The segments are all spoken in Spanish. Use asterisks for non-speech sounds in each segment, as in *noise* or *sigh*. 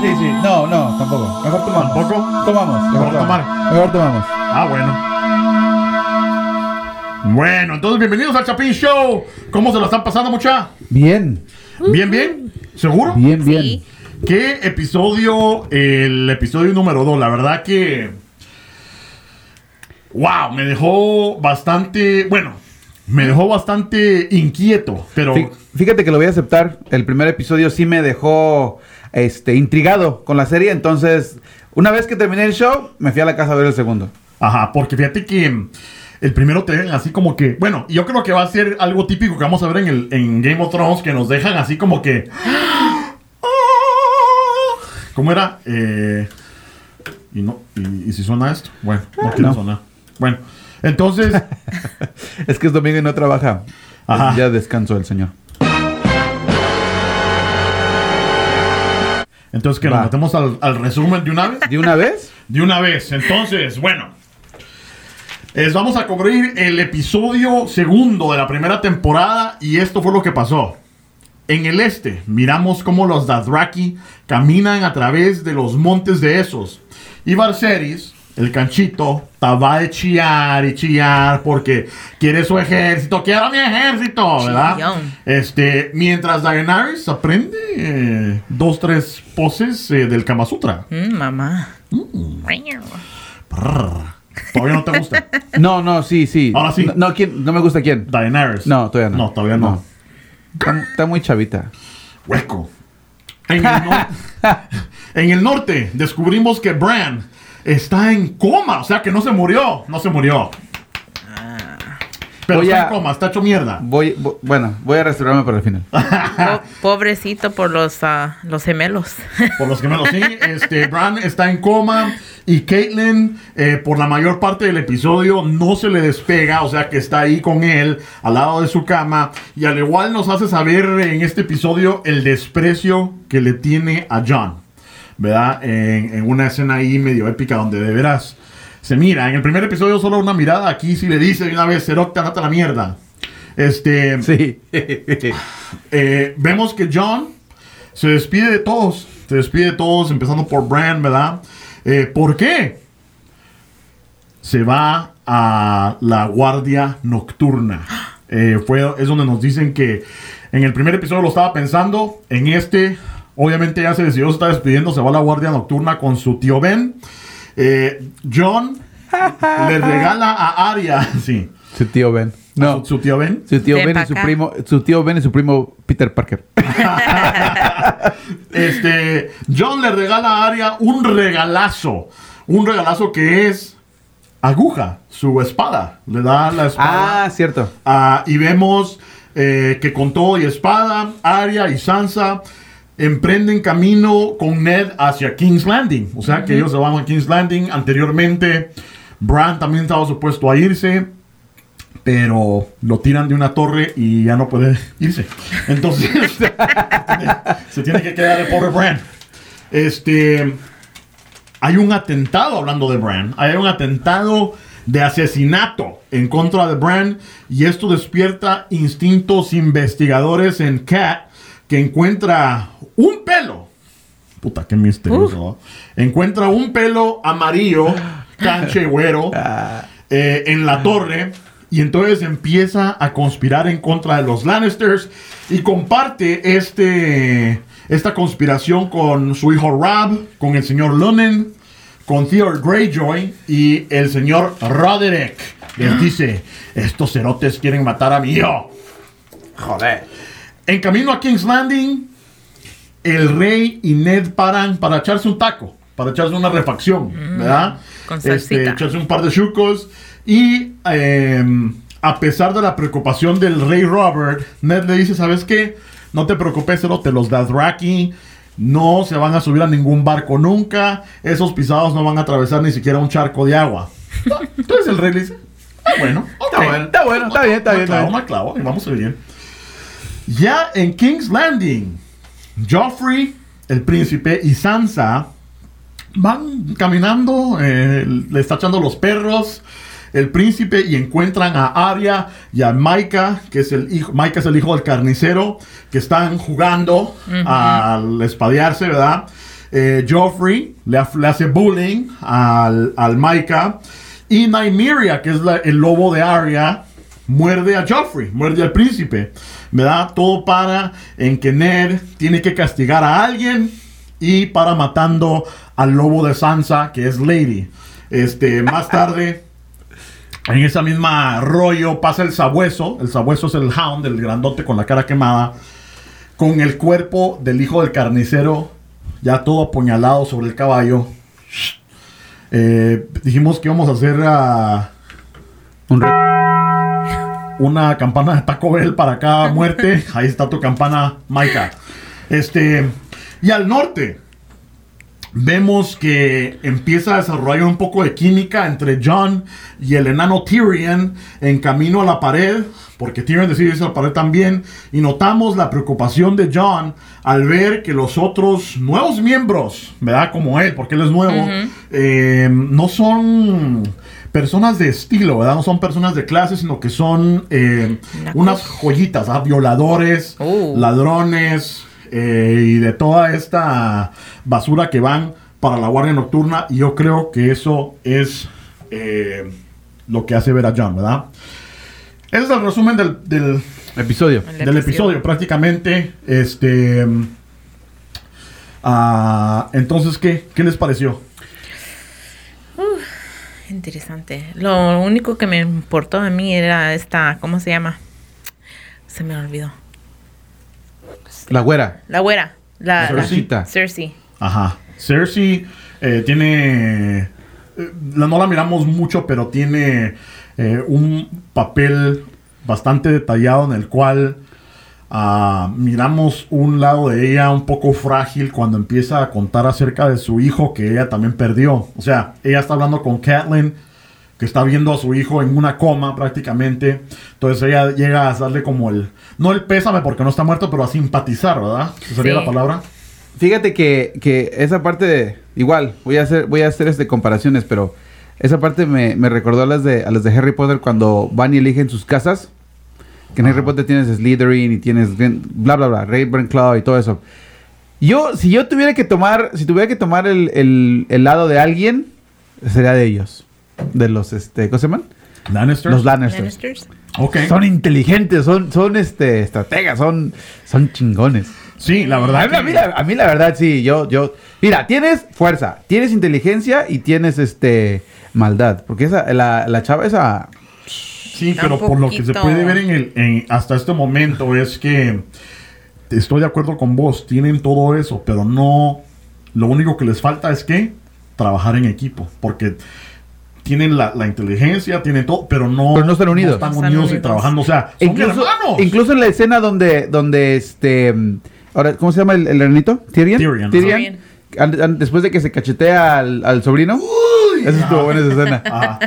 sí, sí. No, no, tampoco. Mejor tomamos. ¿Tampoco? Tomamos. Mejor ¿Mejor tomar? Mejor tomamos. Ah, bueno. Bueno, entonces bienvenidos al Chapín Show. ¿Cómo se lo están pasando, mucha? Bien. ¿Bien, bien? ¿Seguro? Bien, bien. Sí. ¿Qué episodio? El episodio número 2. La verdad que. ¡Wow! Me dejó bastante. Bueno, me dejó bastante inquieto. Pero. Fí- Fíjate que lo voy a aceptar. El primer episodio sí me dejó este, intrigado con la serie. Entonces, una vez que terminé el show, me fui a la casa a ver el segundo. Ajá, porque fíjate que el primero te dejan así como que. Bueno, yo creo que va a ser algo típico que vamos a ver en, el, en Game of Thrones, que nos dejan así como que. *gasps* ¿Cómo era? Eh, y, no, y, y si suena esto? Bueno, no quiere No. sonar. Bueno, entonces. *laughs* Es que es domingo y no trabaja. Ajá. Ya descansó el señor. Entonces que nos metemos al, al resumen de una vez. ¿De una vez? *laughs* De una vez. Entonces, bueno. Es, vamos a cubrir el episodio segundo de la primera temporada y esto fue lo que pasó. En el este, miramos cómo los Dothraki caminan a través de los montes de esos. Y Varseris, el canchito, estaba de chillar y chillar porque quiere su ejército, quiero mi ejército, ¿verdad? Chillón. Este, mientras Daenerys aprende eh, dos, tres poses eh, del Kama Sutra. Mm, mamá. Prrr. Todavía no te gusta. *laughs* No, no, sí, sí. Ahora sí. No, no, ¿quién? no me gusta quién. Daenerys. No, todavía no. No, todavía no. Está, está muy chavita. Hueco. En el, *laughs* en el norte descubrimos que Bran está en coma. O sea que no se murió. No se murió. Pero Voy está a- en coma, está hecho mierda. Voy, vo- bueno, voy a restaurarme para el final. *laughs* Po- pobrecito por los, ah, los gemelos. Por los gemelos, sí. Este, Bran está en coma. Y Caitlyn, eh, por la mayor parte del episodio, no se le despega. O sea que está ahí con él, al lado de su cama. Y al igual nos hace saber en este episodio el desprecio que le tiene a John. ¿Verdad? En, en una escena ahí medio épica donde de veras se mira. En el primer episodio solo una mirada. Aquí sí le dice una vez, Serok, te andate a la mierda. Este. Sí. *laughs* Eh, vemos que John se despide de todos. Se despide de todos, empezando por Bran, ¿verdad? Eh, ¿Por qué? Se va a la guardia nocturna. *gasps* Eh, fue, es donde nos dicen que en el primer episodio lo estaba pensando. En este, obviamente ya se decidió, se está despidiendo. Se va a la guardia nocturna con su tío Ben. Eh, John *laughs* le regala a Arya. *laughs* Sí. Su tío Ben. No. Su, su tío Ben. Su tío Ven Ben y su primo, su tío Ben y su primo Peter Parker. *laughs* Este, John le regala a Arya un regalazo. Un regalazo que es aguja, su espada. Le da la espada. Ah, cierto. Ah, y vemos eh, que con todo y espada, Arya y Sansa emprenden camino con Ned hacia King's Landing. O sea que ellos se van a King's Landing. Anteriormente, Bran también estaba supuesto a irse. Pero lo tiran de una torre y ya no puede irse. Entonces, *laughs* se tiene que quedar el pobre Bran. Este. Hay un atentado, hablando de Bran. Hay un atentado de asesinato en contra de Bran. Y esto despierta instintos investigadores en Cat. Que encuentra un pelo. Puta, qué misterioso. Encuentra un pelo amarillo, canche güero, eh, en la torre. Y entonces empieza a conspirar en contra de los Lannisters. Y comparte este, esta conspiración con su hijo Rob, con el señor Lunen, con Theodore Greyjoy y el señor Roderick. Les dice, estos cerotes quieren matar a mi hijo. Joder. En camino a King's Landing, el rey y Ned paran para echarse un taco, para echarse una refacción, ¿verdad? con Este, echarse un par de chucos. Y eh, a pesar de la preocupación del rey Robert, Ned le dice, ¿sabes qué? No te preocupes, te los Dothraki no se van a subir a ningún barco nunca. Esos pisados no van a atravesar ni siquiera un charco de agua. *laughs* Entonces el rey le dice, "Ah, bueno, ok". Está bueno, está bueno, está bien, está bien, me clavo, y vamos a bien. Ya en King's Landing, Joffrey, el príncipe y Sansa van caminando, eh, le está echando los perros el príncipe y encuentran a Arya y a Maika, que es el hijo, Maika es el hijo del carnicero, que están jugando al espadearse, ¿verdad? eh, Joffrey le, ha- le hace bullying al, al Micah. Y Nymeria, que es la- el lobo de Arya, muerde a Joffrey, muerde al príncipe. ¿Verdad? Todo para en que Ned tiene que castigar a alguien y para matando al lobo de Sansa, que es Lady. Este, más *laughs* tarde, en esa misma rollo, pasa el sabueso. El sabueso es el hound, el grandote con la cara quemada. Con el cuerpo del hijo del carnicero, ya todo apuñalado sobre el caballo. Eh, dijimos que íbamos a hacer ah, Un re- una campana de Taco Bell para cada muerte. Ahí está tu campana, Maika. Este, y al norte, vemos que empieza a desarrollar un poco de química entre John y el enano Tyrion en camino a la pared, porque Tyrion decide irse a la pared también, y notamos la preocupación de John al ver que los otros nuevos miembros, ¿verdad? Como él, porque él es nuevo, eh, no son personas de estilo, ¿verdad? No son personas de clase, sino que son eh, unas joyitas, ¿ah? violadores, Oh. ladrones eh, y de toda esta basura que van para la guardia nocturna. Y yo creo que eso es eh, lo que hace ver a John, ¿verdad? Ese es el resumen del, del, Episodio. El del episodio, prácticamente. Este. ah, entonces, ¿qué? ¿Qué les pareció? Interesante. Lo único que me importó a mí era esta, ¿cómo se llama? Se me olvidó. La güera. La güera. La, la- Cersei. Cersei. Ajá. Cersei eh, tiene. eh, la- no la miramos mucho, pero tiene eh, un papel bastante detallado en el cual ah, miramos un lado de ella un poco frágil cuando empieza a contar acerca de su hijo que ella también perdió. O sea, ella está hablando con Catelyn, que está viendo a su hijo en una coma prácticamente. Entonces ella llega a darle como el. No el pésame porque no está muerto, pero a simpatizar, ¿verdad? ¿Esa sería Sí. la palabra? Fíjate que, que esa parte de. Igual, voy a hacer, voy a hacer este comparaciones, pero esa parte me, me recordó a las de a las de Harry Potter cuando van y eligen sus casas. Que en Harry Potter tienes Slytherin y tienes bla bla bla, Ravenclaw y todo eso. Yo, si yo tuviera que tomar, si tuviera que tomar el, el, el lado de alguien, sería de ellos. De los este, ¿cómo se llaman? Lannister. Los Lannisters. Lannisters. Ok. Son inteligentes, son, son este estrategas, son, son chingones. Sí, la A verdad. mí, a mí la, a mí la verdad, sí, yo, yo. Mira, tienes fuerza, tienes inteligencia y tienes este maldad. Porque esa, la, la chava esa. Sí, pero un por lo que se poquito. puede ver en el, en- hasta este momento es que estoy de acuerdo con vos, tienen todo eso, pero no. Lo único que les falta es que trabajar en equipo, porque tienen la, la inteligencia, tienen todo, pero no, Pero no están unidos. están No están unidos y unidos. trabajando, o sea, son Incluso, hermanos. incluso en la escena donde, donde este. Ahora, ¿cómo se llama el, el hermanito? Tyrion. Tyrion, Tyrion. Después de que se cachetea al, al sobrino. Esa estuvo buena esa escena. Ajá.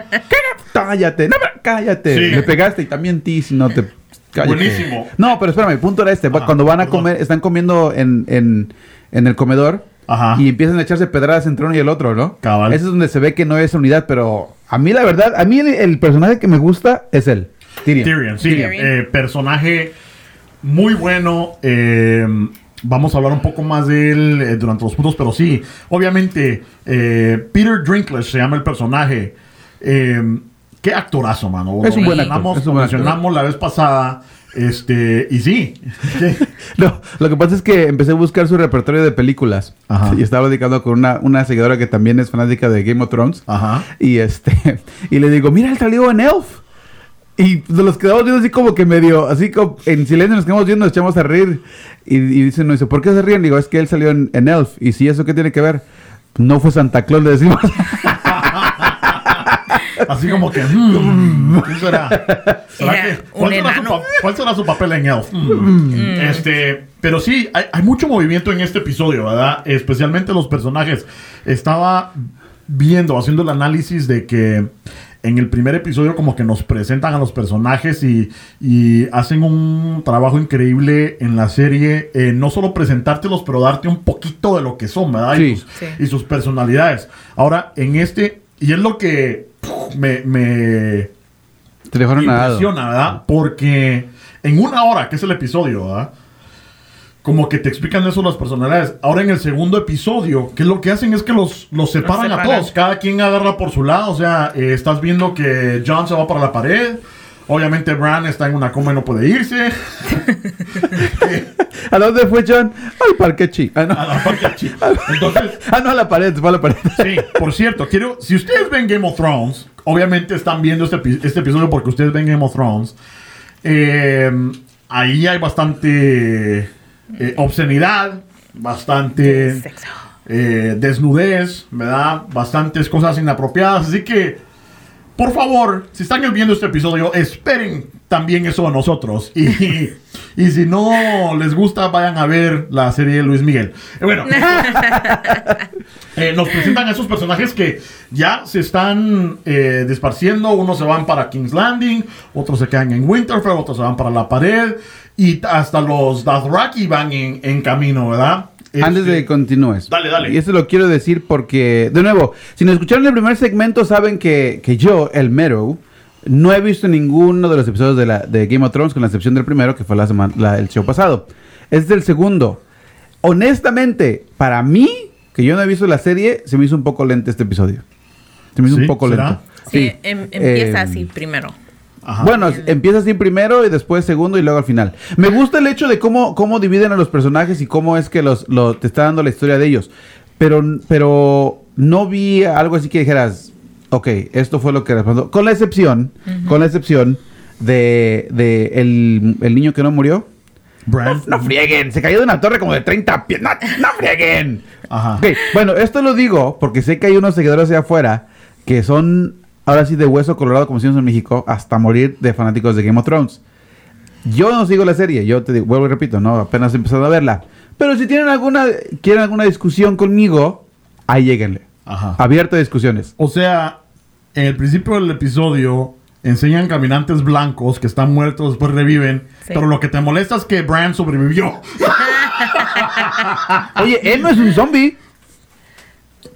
Cállate, no, cállate. Sí. Le pegaste y también ti si no te. Cállate. Buenísimo. No, pero espérame, el punto era este. Ajá, Cuando van a perdón. comer, están comiendo en, en, en el comedor Ajá. y empiezan a echarse pedradas entre uno y el otro, ¿no? Cabal. Ese es donde se ve que no es unidad, pero a mí la verdad, a mí el, el personaje que me gusta es él. Tyrion. Tyrion, sí, Tyrion. eh, personaje muy bueno. eh, vamos a hablar un poco más de él eh, durante los puntos, pero sí, obviamente, eh, Peter Dinklage se llama el personaje. Eh, qué actorazo, mano. Es un buen actor, mencionamos- es un actor. la vez pasada. Este, y sí. *laughs* No, lo que pasa es que empecé a buscar su repertorio de películas. Ajá. Y estaba dedicando con una, una seguidora que también es fanática de Game of Thrones. Ajá. Y este, *laughs* y le digo, mira, él salió en Elf. Y nos los quedamos viendo así como que medio, así como en silencio nos quedamos viendo, nos echamos a reír. Y, y dice, no, dice, ¿por qué se ríen? Digo, es que él salió en, en Elf. Y si eso qué tiene que ver, no fue Santa Claus, le decimos. *laughs* Así como que, hmm, ¿qué *laughs* será? ¿Será Era que- un ¿cuál, será su enano. pa- cuál será su papel en Elf? Hmm. Este, pero sí, hay, hay mucho movimiento en este episodio, ¿verdad? Especialmente los personajes. Estaba viendo, haciendo el análisis de que en el primer episodio como que nos presentan a los personajes y, y hacen un trabajo increíble en la serie, eh, no solo presentártelos, pero darte un poquito de lo que son, ¿verdad? Y sus- Sí. y sus personalidades. Ahora, en este, y es lo que me, me Te dejaron nadado. impresiona, ¿verdad? Porque en una hora, que es el episodio, ¿verdad? como que te explican eso las personalidades. Ahora en el segundo episodio, que lo que hacen es que los, los separan a separan. todos. Cada quien agarra por su lado. O sea, eh, estás viendo que John se va para la pared. Obviamente Bran está en una coma y no puede irse. *laughs* ¿A dónde fue John? Al parque chi. Ah, no. A la parte chi- *laughs* Entonces, Ah, no, a la pared, fue a la pared. sí, por cierto, quiero, si ustedes ven Game of Thrones, obviamente están viendo este, este episodio porque ustedes ven Game of Thrones. eh, ahí hay bastante eh, obscenidad, bastante eh, desnudez, ¿verdad? Bastantes cosas inapropiadas. Así que, por favor, si están viendo este episodio, esperen también eso de nosotros. Y, *laughs* y si no les gusta, vayan a ver la serie de Luis Miguel. Eh, bueno, *laughs* eh, nos presentan a esos personajes que ya se están eh, desparciendo. Unos se van para King's Landing, otros se quedan en Winterfell, otros se van para la pared. Y hasta los Dothraki van en, en camino, ¿verdad? Antes de Este, que continúes. Dale, dale. Y eso lo quiero decir porque, de nuevo, si nos escucharon el primer segmento, saben que, que yo, el Mero, no he visto ninguno de los episodios de, la, de Game of Thrones, con la excepción del primero, que fue la semana, la- el show pasado. Es del segundo. Honestamente, para mí, que yo no he visto la serie, se me hizo un poco lento este episodio. Se me hizo ¿Sí? un poco ¿Será? lento. Sí, em- empieza Eh, así primero. Ajá. Bueno, empieza así primero y después segundo y luego al final. Me gusta el hecho de cómo, cómo dividen a los personajes y cómo es que los, lo- te está dando la historia de ellos. Pero, pero no vi algo así que dijeras, ok, esto fue lo que respondió. Con la excepción, con la excepción de, de el, el niño que no murió. No frieguen, se cayó de una torre como de 30 pies. No, no frieguen. Ajá. Ok, bueno, esto lo digo porque sé que hay unos seguidores allá afuera que son, ahora sí, de hueso colorado, como decimos en México, hasta morir de fanáticos de Game of Thrones. Yo no sigo la serie, yo te digo, vuelvo y repito, no, apenas he empezado a verla. Pero si tienen alguna, quieren alguna discusión conmigo, ahí lleguenle. Ajá. Abierto a discusiones. O sea, en el principio del episodio enseñan caminantes blancos que están muertos, después reviven. Sí. Pero lo que te molesta es que Bran sobrevivió. *laughs* Oye, él no es un zombie.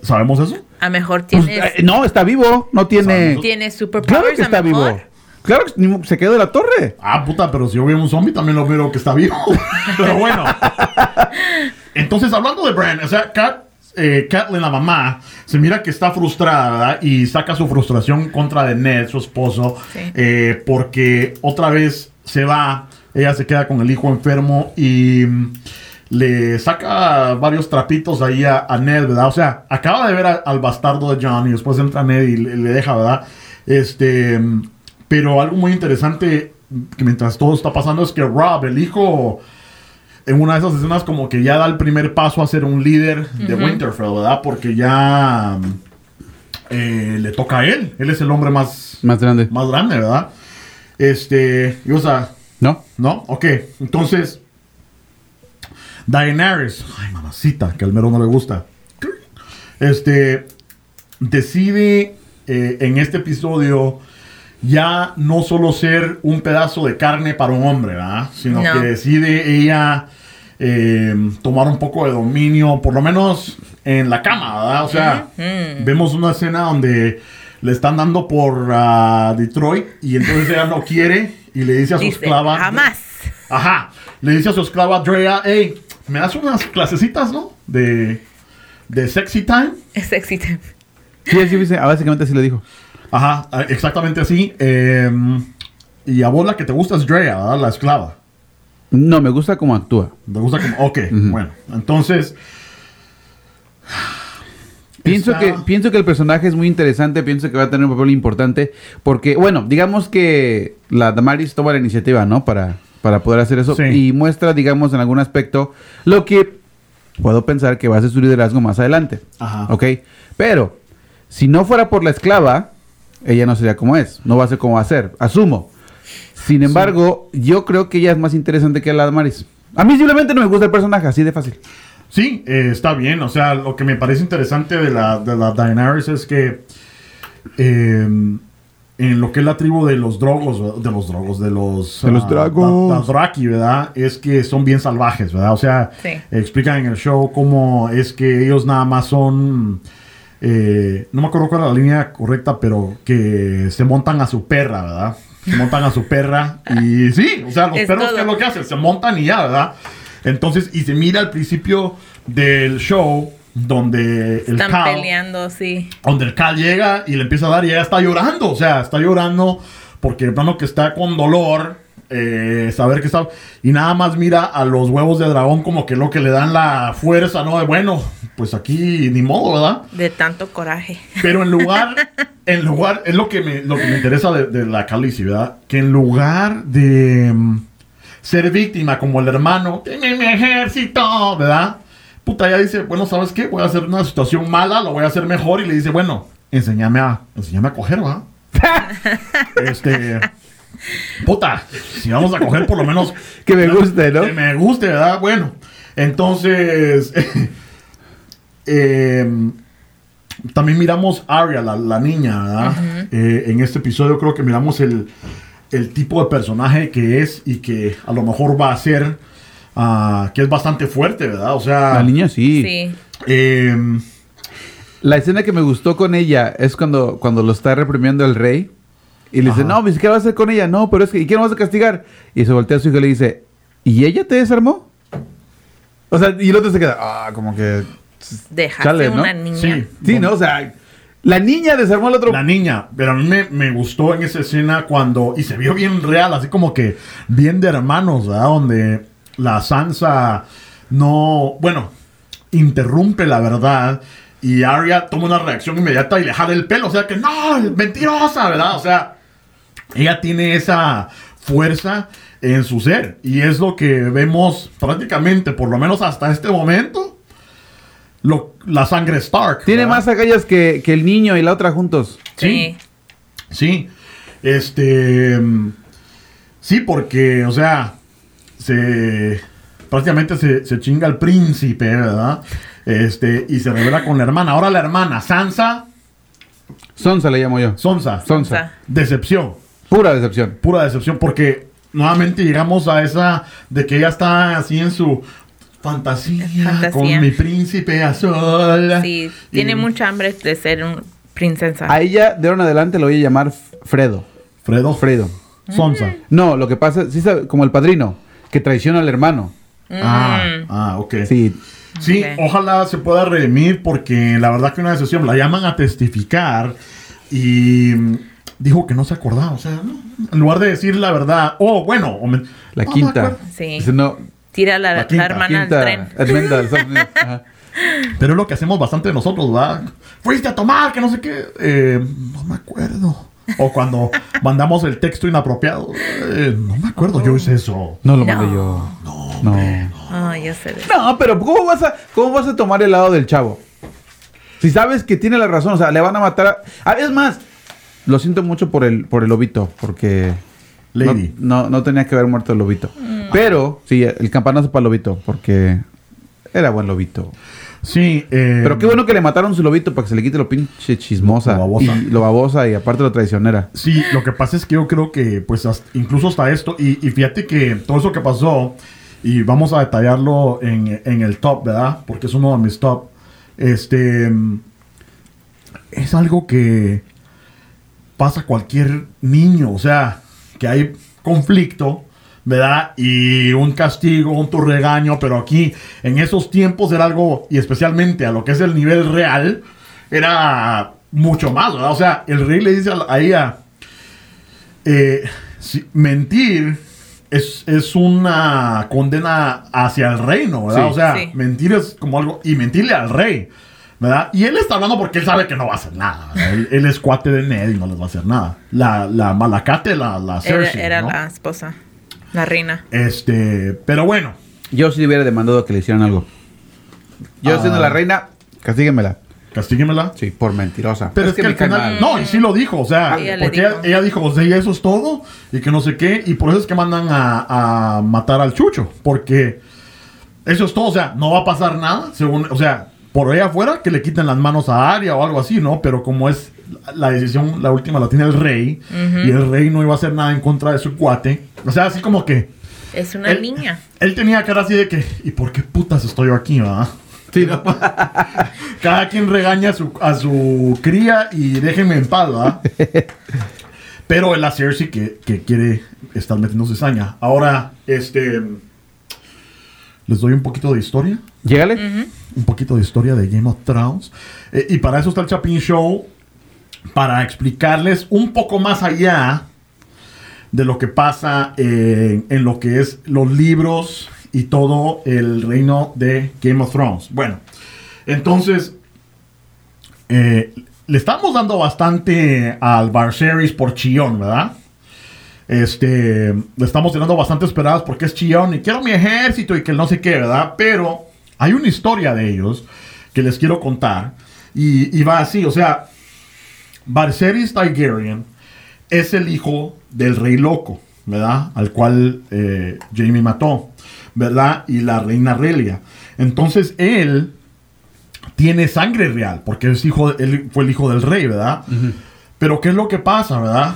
¿Sabemos eso? A mejor Pues, tienes, eh, no, está vivo, no tiene... tienes superpowers. Claro que está mejor. vivo. Claro que se quedó de la torre. Ah, puta, pero si yo veo un zombie también lo veo que está vivo. *laughs* pero bueno. Entonces, hablando de Bran, o sea, Kat, eh, la mamá, se mira que está frustrada, ¿verdad? Y saca su frustración contra de Ned, su esposo, Sí. eh, porque otra vez se va, ella se queda con el hijo enfermo y le saca varios trapitos ahí a, a Ned, ¿verdad? O sea, acaba de ver a- al bastardo de John y después entra Ned y le, le deja, ¿verdad? Este, pero algo muy interesante que mientras todo está pasando es que Rob, el hijo, en una de esas escenas como que ya da el primer paso a ser un líder de Winterfell, ¿verdad? Porque ya eh, le toca a él. Él es el hombre más, Más grande. más grande, ¿verdad? Este, y o sea, ¿No? ¿no? Ok, entonces, Daenerys, ay, mamacita, que al mero no le gusta. Este, decide eh, en este episodio ya no solo ser un pedazo de carne para un hombre, ¿verdad? Sino No. que decide ella eh, tomar un poco de dominio, por lo menos en la cama, ¿verdad? O sea, Ujú. vemos una escena donde le están dando por ah, Detroit y entonces ella no quiere y le dice a su Dice, esclava... jamás. Ajá. Le dice a su esclava Drea, hey, ¿me das unas clasecitas, no? De, de sexy time. Es sexy time. Sí, sí, sí, básicamente así lo dijo. Ajá, eh, exactamente así. Eh, y a vos la que te gusta es Drea, ¿verdad? La esclava. No, me gusta cómo actúa. ¿Te gusta como? Ok, bueno. Entonces... Pienso está- que, pienso que el personaje es muy interesante, pienso que va a tener un papel importante, porque, bueno, digamos que la Damaris toma la iniciativa, ¿no? Para, para poder hacer eso, Sí. y muestra, digamos, en algún aspecto, lo que puedo pensar que va a ser su liderazgo más adelante, Ajá. ¿ok? Pero, si no fuera por la esclava, ella no sería como es, no va a ser como va a ser, asumo. Sin embargo, yo creo que ella es más interesante que la Damaris. A mí simplemente no me gusta el personaje, así de fácil. Sí, eh, está bien. O sea, lo que me parece interesante de la, de la Daenerys es que eh, en lo que es la tribu de los drogos, de los drogos, de los... De los ah, dragos. da- Dothraki, ¿verdad? Es que son bien salvajes, ¿verdad? O sea, Sí. explican en el show cómo es que ellos nada más son... eh, no me acuerdo cuál es la línea correcta, pero que se montan a su perra, ¿verdad? Se montan a su perra y sí, o sea, los Es perros, todo. ¿qué es lo que hacen? Se montan y ya, ¿verdad? Entonces, y se mira al principio del show donde el Están Cal, peleando, sí. donde el Cal llega y le empieza a dar y ella está llorando, o sea, está llorando porque el plano que está con dolor, eh, saber que está, y nada más mira a los huevos de dragón como que lo que le dan la fuerza, ¿no? De bueno, pues aquí ni modo, ¿verdad? De tanto coraje. Pero en lugar, *laughs* en lugar, es lo que me, lo que me interesa de, de la Calici, ¿verdad? Que en lugar de mm, ser víctima como el hermano, tiene mi ejército, ¿verdad? Puta, ella dice, bueno, ¿sabes qué? Voy a hacer una situación mala, lo voy a hacer mejor. Y le dice, bueno, enséñame a, enséñame a coger, ¿verdad? *laughs* este... Puta, si vamos a coger por lo menos... *laughs* Que me guste, ¿no? Que me guste, ¿verdad? Bueno, entonces... *laughs* em, también miramos a Arya, la, la niña, ¿verdad? Eh, en este episodio creo que miramos el, el tipo de personaje que es y que a lo mejor va a ser, ah, que es bastante fuerte, ¿verdad? O sea, La niña sí. Sí. em, La escena que me gustó con ella es cuando, cuando lo está reprimiendo el rey. Y le dice, no, pues, ¿qué vas a hacer con ella? No, pero es que, ¿y quién vas a castigar? Y se voltea a su hijo y le dice, ¿y ella te desarmó? O sea, y el otro se queda, ah, como que... Dejaste Chale, ¿no? una niña. sí, Sí, ¿no? O sea, la niña desarmó al otro. La niña, pero a mí me, me gustó en esa escena cuando, y se vio bien real, así como que bien de hermanos, ¿verdad? Donde la Sansa no, bueno, interrumpe la verdad y Arya toma una reacción inmediata y le jala el pelo, o sea que no, mentirosa, ¿verdad? O sea, ella tiene esa fuerza en su ser y es lo que vemos prácticamente, por lo menos hasta este momento, lo, la sangre Stark. Tiene ¿verdad? más agallas que, que el niño y la otra juntos. Sí. Sí, este. mm, Sí, porque, o sea, se. Prácticamente se, se chinga al príncipe, ¿verdad? Este, y se revela con la hermana. Ahora la hermana, Sansa, Sonsa le llamo yo. Sonsa. Sonsa. Decepción, Pura decepción. pura decepción, porque nuevamente llegamos a esa de que ella está así en su fantasía, Fantasía. con mi príncipe azul. Sí, Y- tiene mucha hambre de ser un princesa. A ella, de ahora en adelante, lo voy a llamar Fredo. Fredo. Fredo. Sonsa. No, lo que pasa, sí sabe, como el padrino, que traiciona al hermano. Ah, Mm. ah, ok. Sí. Sí, ojalá se pueda redimir porque la verdad que una decisión la llaman a testificar y mm, dijo que no se acordaba, o sea, ¿no? en lugar de decir la verdad, oh, bueno, o me- La no quinta. acuerdo. Sí. Dice, no, Tira la, La la quinta, hermana quinta. al tren. *laughs* Pero es lo que hacemos bastante nosotros, ¿verdad? Fuiste a tomar, que no sé qué, Eh, no me acuerdo. O cuando mandamos el texto inapropiado, eh, no me acuerdo, yo hice eso. No lo No. mandé yo. No. Ay, ya sé. de- No, pero ¿cómo vas, a, ¿cómo vas a tomar el lado del chavo? Si sabes que tiene la razón, o sea, le van a matar a... Ah, es más, lo siento mucho por el, por el lobito, porque... no- Lady. No, no, tenía que haber muerto el lobito. Pero, sí, el campanazo para el lobito, porque era buen lobito. Sí, eh, Pero qué bueno que le mataron su lobito para que se le quite lo pinche chismosa. Lo babosa. Y lo babosa y aparte lo traicionera. Sí, lo que pasa es que yo creo que, pues, hasta- incluso hasta esto, y, y fíjate que todo eso que pasó, y vamos a detallarlo en, en el top, ¿verdad? Porque es uno de mis top. Este. Es algo que pasa a cualquier niño, o sea, que hay conflicto, ¿verdad? Y un castigo, un tu regaño, pero aquí, en esos tiempos era algo, y especialmente a lo que es el nivel real, era mucho más, ¿verdad? O sea, el rey le dice a, la- a ella, eh, si- mentir es, es una condena hacia el reino, ¿verdad? Sí. O sea, Sí. mentir es como algo, y mentirle al rey, ¿verdad? Y él está hablando porque él sabe que no va a hacer nada, él, él es cuate de Ned y no les va a hacer nada. La, la malacate, la, la Era, Cersei, era ¿no? la esposa, la reina. Este, pero bueno, Yo sí le hubiera demandado que le hicieran algo. Yo Ah. siendo la reina, castíguemela. castíguemela. Sí, por mentirosa. Pero es, que, me al cae final, mal. no, y sí lo dijo, o sea, Ella le porque ella, dijo. ella dijo, o sea, y eso es todo, y que no sé qué, y por eso es que mandan a, a matar al chucho, porque eso es todo, o sea, no va a pasar nada, según, o sea, por ahí afuera que le quiten las manos a Aria o algo así, ¿no? Pero como es la decisión, la última la tiene el rey, y el rey no iba a hacer nada en contra de su cuate, o sea, así como que... Es una él, niña. Él tenía cara así de que, ¿y por qué putas estoy yo aquí, verdad? Sí, no. *laughs* Cada quien regaña a su, a su cría y déjenme en paz, ¿verdad? *laughs* Pero es la Cersei que, que quiere estar metiendo cizaña. Ahora, este. Les doy un poquito de historia. Llégale. Un poquito de historia de Game of Thrones. Eh, y para eso está el Chapin Show. Para explicarles un poco más allá de lo que pasa en, en lo que es los libros y todo el reino de Game of Thrones. Bueno, entonces eh, le estamos dando bastante al Barceris por chillón, ¿verdad? Este, estamos tirando bastante esperadas porque es chillón y quiero mi ejército y que no sé qué, ¿verdad? Pero hay una historia de ellos que les quiero contar y, y va así, o sea, Barceris Targaryen es el hijo del rey loco, ¿verdad? Al cual eh, Jamie mató, ¿verdad? Y la reina Relia. Entonces él tiene sangre real, porque es hijo, él fue el hijo del rey, ¿verdad? Pero ¿qué es lo que pasa, verdad?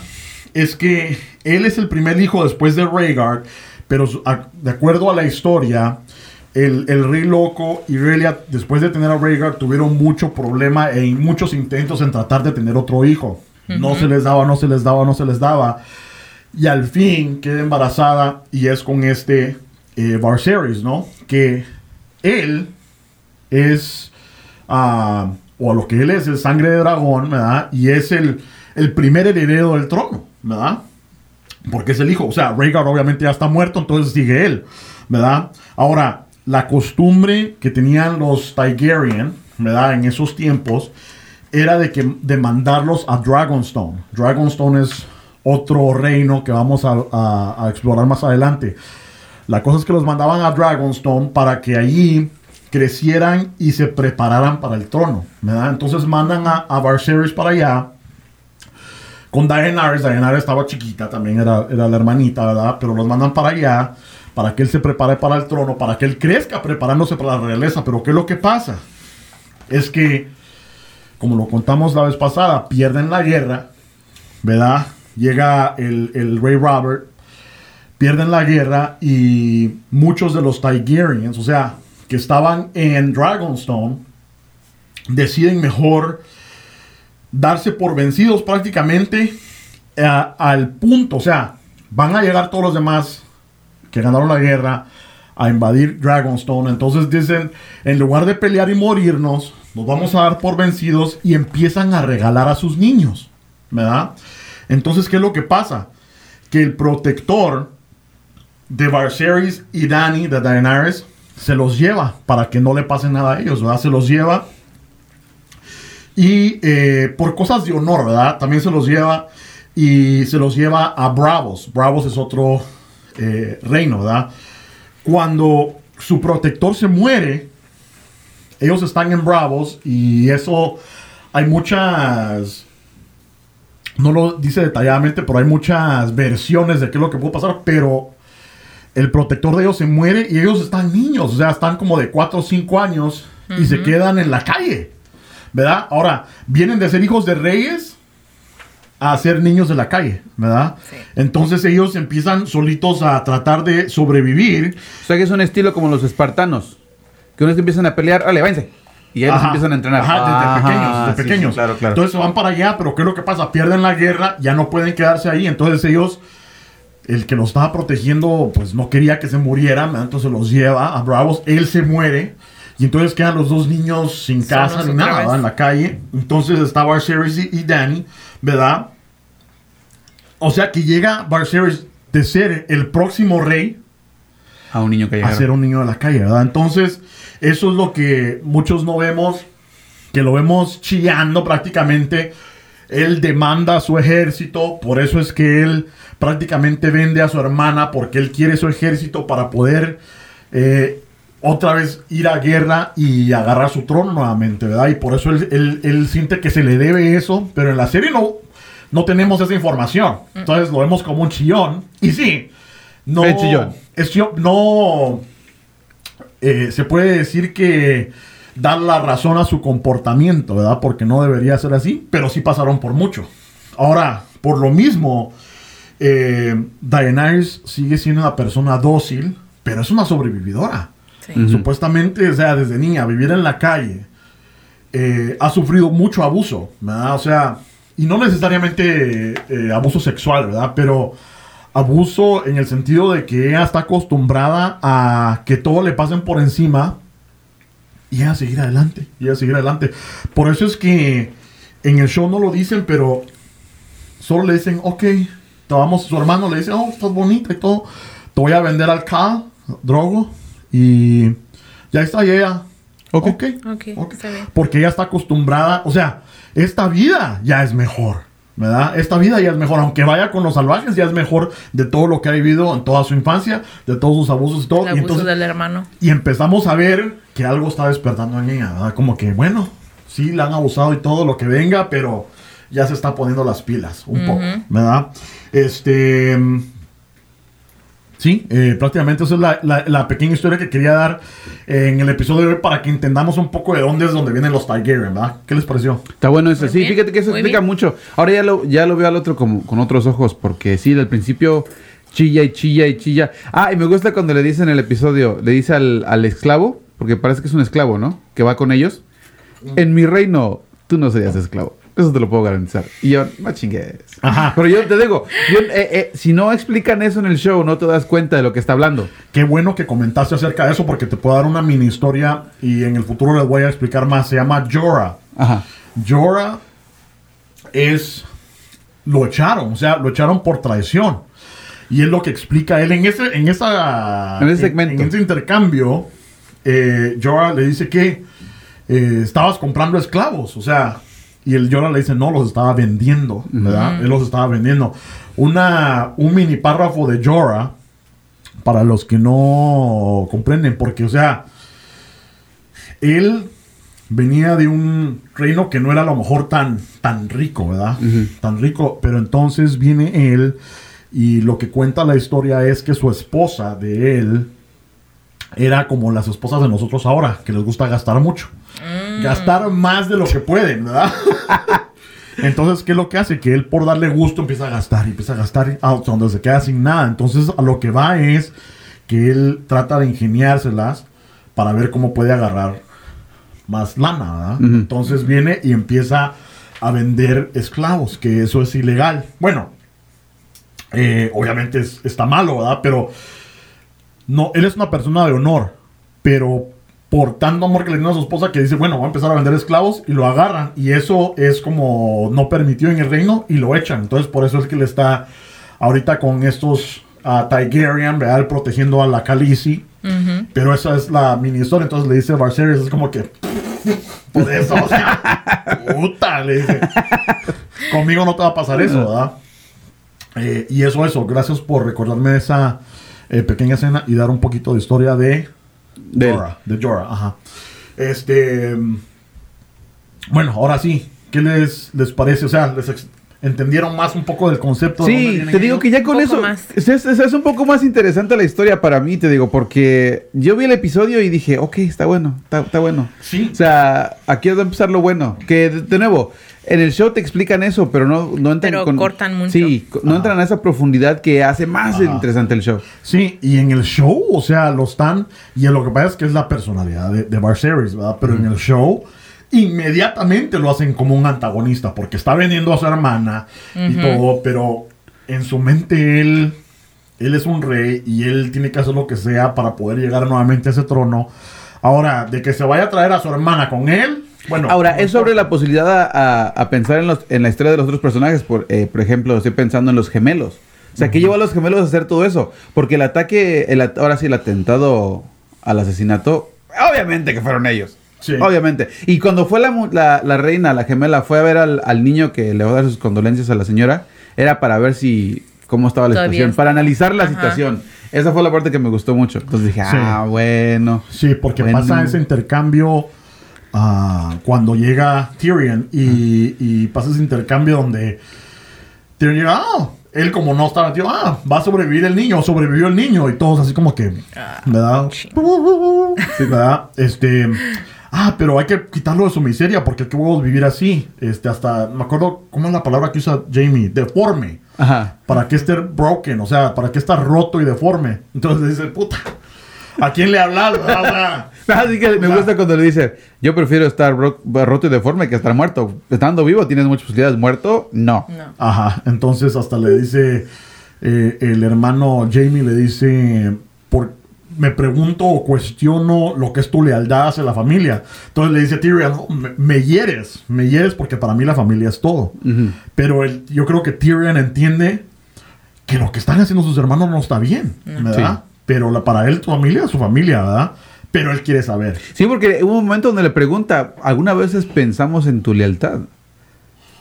Es que él es el primer hijo después de Rhaegar, pero a- de acuerdo a la historia, el, el rey loco y Relia, después de tener a Rhaegar, tuvieron mucho problema e muchos intentos en tratar de tener otro hijo. No se les daba, no se les daba, no se les daba. Y al fin queda embarazada y es con este eh, Varseris, ¿no? Que él es, ah, o lo que él es, es sangre de dragón, ¿verdad? Y es el, el primer heredero del trono, ¿verdad? Porque es el hijo. O sea, Rhaegar obviamente ya está muerto, entonces sigue él, ¿verdad? Ahora, la costumbre que tenían los Targaryen, ¿verdad? En esos tiempos, era de que de mandarlos a Dragonstone. Dragonstone es otro reino que vamos a explorar más adelante. La cosa es que los mandaban a Dragonstone para que allí crecieran y se prepararan para el trono, ¿verdad? Entonces mandan a, a Varseris para allá con Daenerys. Daenerys estaba chiquita, también era, era la hermanita, ¿verdad? Pero los mandan para allá para que él se prepare para el trono, para que él crezca preparándose para la realeza. Pero ¿qué es lo que pasa? Es que, como lo contamos la vez pasada, pierden la guerra, ¿verdad? Llega el, el rey Robert, pierden la guerra y muchos de los Targaryens, o sea, que estaban en Dragonstone, deciden mejor darse por vencidos prácticamente eh, al punto, o sea, van a llegar todos los demás que ganaron la guerra a invadir Dragonstone. Entonces dicen, en lugar de pelear y morirnos, nos vamos a dar por vencidos y empiezan a regalar a sus niños, ¿verdad? Entonces, ¿qué es lo que pasa? Que el protector de Varseris y Dany, de Daenerys, se los lleva para que no le pase nada a ellos, ¿verdad? Se los lleva y eh, por cosas de honor, ¿verdad? También se los lleva y se los lleva a Bravos. Bravos es otro eh, reino, ¿verdad? Cuando su protector se muere, ellos están en Bravos y eso hay muchas, no lo dice detalladamente, pero hay muchas versiones de qué es lo que puede pasar, pero el protector de ellos se muere y ellos están niños, o sea, están como de 4 o 5 años y se quedan en la calle, ¿verdad? Ahora, vienen de ser hijos de reyes a ser niños de la calle, ¿verdad? Sí. Entonces ellos empiezan solitos a tratar de sobrevivir. O sea que es un estilo como los espartanos. Que unos empiezan a pelear, vale, váyanse. Y ellos empiezan a entrenar. Ajá, desde Ajá, pequeños, desde sí, sí, pequeños. claro, claro. Entonces van para allá, pero ¿qué es lo que pasa? Pierden la guerra, ya no pueden quedarse ahí. Entonces ellos, el que los estaba protegiendo, pues no quería que se murieran, ¿verdad? entonces los lleva a Bravos. Él se muere. Y entonces quedan los dos niños sin casa ni nada, en la calle. Entonces está Varseris y, y Danny, ¿verdad? O sea que llega Varseris de ser el próximo rey a un niño que a llega. ser un niño de la calle, ¿verdad? Entonces, eso es lo que muchos no vemos, que lo vemos chillando prácticamente. Él demanda a su ejército, por eso es que él prácticamente vende a su hermana, porque él quiere su ejército para poder eh, otra vez ir a guerra y agarrar su trono nuevamente, ¿verdad? Y por eso él, él- él siente que se le debe eso, pero en la serie no, no tenemos esa información. Entonces lo vemos como un chillón. Y sí, no... Es chillón. es chillón, no... eh, se puede decir que da la razón a su comportamiento, ¿verdad? Porque no debería ser así, pero sí pasaron por mucho. Ahora, por lo mismo, eh, Daenerys sigue siendo una persona dócil, pero es una sobrevividora. Sí. Supuestamente, o sea, desde niña, vivir en la calle, eh, ha sufrido mucho abuso, ¿verdad? O sea, y no necesariamente eh, abuso sexual, ¿verdad? Pero abuso en el sentido de que ella está acostumbrada a que todo le pasen por encima y a seguir adelante, y a seguir adelante. Por eso es que en el show no lo dicen, pero solo le dicen, ok, te vamos, su hermano le dice, oh, estás bonita y todo, te voy a vender alcohol, drogo, y ya está, y ella, ok, Ok. Ok, ok. está bien. porque ella está acostumbrada, o sea, esta vida ya es mejor. ¿Verdad? Esta vida ya es mejor, aunque vaya con los salvajes, ya es mejor de todo lo que ha vivido en toda su infancia, de todos sus abusos y todo. El y entonces, del hermano. y empezamos a ver que algo está despertando en ella, ¿verdad? Como que, bueno, sí, la han abusado y todo lo que venga, pero ya se está poniendo las pilas un poco, ¿verdad? Este. Mm, Sí, eh, prácticamente esa es la, la- la pequeña historia que quería dar eh, en el episodio de hoy para que entendamos un poco de dónde es donde vienen los Targaryen, ¿verdad? ¿Qué les pareció? Está bueno eso. Muy Sí, bien, fíjate que eso explica bien. mucho. Ahora ya lo, ya lo veo al otro como, con otros ojos, porque sí, al principio chilla y chilla y chilla. Ah, y me gusta cuando le dice en el episodio, le dice al, al esclavo, porque parece que es un esclavo, ¿no? Que va con ellos. En mi reino, tú no serías esclavo. Eso te lo puedo garantizar. Y yo, no chingues. Ajá. Pero yo te digo, yo, eh, eh, si no explican eso en el show, no te das cuenta de lo que está hablando. Qué bueno que comentaste acerca de eso porque te puedo dar una mini historia y en el futuro les voy a explicar más. Se llama Jorah. Ajá. Jorah es. Lo echaron, o sea, lo echaron por traición. Y es lo que explica él en ese, en esa, En ese segmento. en ese intercambio. Eh, Jorah le dice que eh, estabas comprando esclavos, o sea, y el Jorah le dice no, los estaba vendiendo, ¿verdad? Él los estaba vendiendo. Una, un mini párrafo de Jorah para los que no comprenden, porque, o sea, él venía de un reino que no era a lo mejor tan, tan rico, ¿verdad? Tan rico, pero entonces viene él y lo que cuenta la historia es que su esposa de él era como las esposas de nosotros ahora, que les gusta gastar mucho. Gastar más de lo que pueden, ¿verdad? *laughs* Entonces, ¿qué es lo que hace? Que él por darle gusto empieza a gastar y empieza a gastar y- hasta donde se queda sin nada. Entonces, a lo que va es que él trata de ingeniárselas para ver cómo puede agarrar más lana, ¿verdad? Entonces viene y empieza a vender esclavos, que eso es ilegal. Bueno, eh, obviamente es- está malo, ¿verdad? Pero no, él es una persona de honor, pero por tanto amor que le tiene a su esposa que dice, bueno, voy a empezar a vender esclavos y lo agarran. Y eso es como no permitido en el reino y lo echan. Entonces por eso es que le está ahorita con estos a Targaryen, ¿verdad? Protegiendo a la Khaleesi. Ujú. Pero esa es la mini historia. Entonces le dice a Varys, es como que. *laughs* Por eso, o sea, *laughs* puta, le dice. Conmigo no te va a pasar eso, ¿verdad? Eh, y eso, eso. Gracias por recordarme esa eh, pequeña escena y dar un poquito de historia de De. Jorah. De Jorah, ajá. Este. Bueno, ahora sí. ¿Qué les, les parece? O sea, ¿les entendieron más un poco del concepto? Sí, te digo ellos? que ya con eso más. es, es- es un poco más interesante la historia para mí, te digo, porque yo vi el episodio y dije, ok, está bueno, está, está bueno. Sí. O sea, aquí es donde empezar lo bueno. Que, de, de nuevo, en el show te explican eso, pero no, no entran Pero cortan mucho. Sí, no entran a esa profundidad que hace más interesante el show. Sí, y en el show, o sea, lo están. Y lo que pasa es que es la personalidad de, de Varys, ¿verdad? Pero en el show, inmediatamente lo hacen como un antagonista, porque está vendiendo a su hermana y todo, pero en su mente él. Él es un rey y él tiene que hacer lo que sea para poder llegar nuevamente a ese trono. Ahora, de que se vaya a traer a su hermana con él, bueno. Ahora, es sobre la posibilidad a, a- a pensar en, los- en la historia de los otros personajes. Por, eh, por ejemplo, estoy pensando en los gemelos. O sea, ¿qué llevó a los gemelos a hacer todo eso? Porque el ataque, el, at- ahora sí, el atentado al asesinato, obviamente que fueron ellos. Sí. Obviamente. Y cuando fue la, mu- la, la reina, la gemela, fue a ver al, al niño que le va a dar sus condolencias a la señora, era para ver si cómo estaba la Todavía situación, está. para analizar la Ajá. situación. Esa fue la parte que me gustó mucho. Entonces dije, Sí. ah, bueno. Sí, porque Bueno. pasa ese intercambio ah, cuando llega Tyrion y, y pasa ese intercambio donde Tyrion llega, ah, él como no estaba, tío, ah, va a sobrevivir el niño, sobrevivió el niño y todos así como que, ¿verdad? Sí, ¿verdad? Este, ah, pero hay que quitarlo de su miseria porque qué huevos vivir así. Este, hasta, me acuerdo, ¿cómo es la palabra que usa Jamie? Deforme. Ajá. ¿Para qué estar broken? O sea, ¿para qué estar roto y deforme? Entonces dice, puta, ¿a quién le hablas? *laughs* Así que me gusta cuando le dice, yo prefiero estar ro- roto y deforme que estar muerto. Estando vivo tienes muchas posibilidades. Muerto, no. No. Ajá, entonces hasta le dice, eh, el hermano Jamie le dice, por, me pregunto o cuestiono lo que es tu lealtad hacia la familia. Entonces le dice a Tyrion, "No, me, me hieres, me hieres porque para mí la familia es todo. Pero el- yo creo que Tyrion entiende que lo que están haciendo sus hermanos no está bien, ¿verdad? Pero la- para él, tu familia es su familia, ¿verdad? Pero él quiere saber. Sí, porque hubo un momento donde le pregunta, ¿alguna veces pensamos en tu lealtad?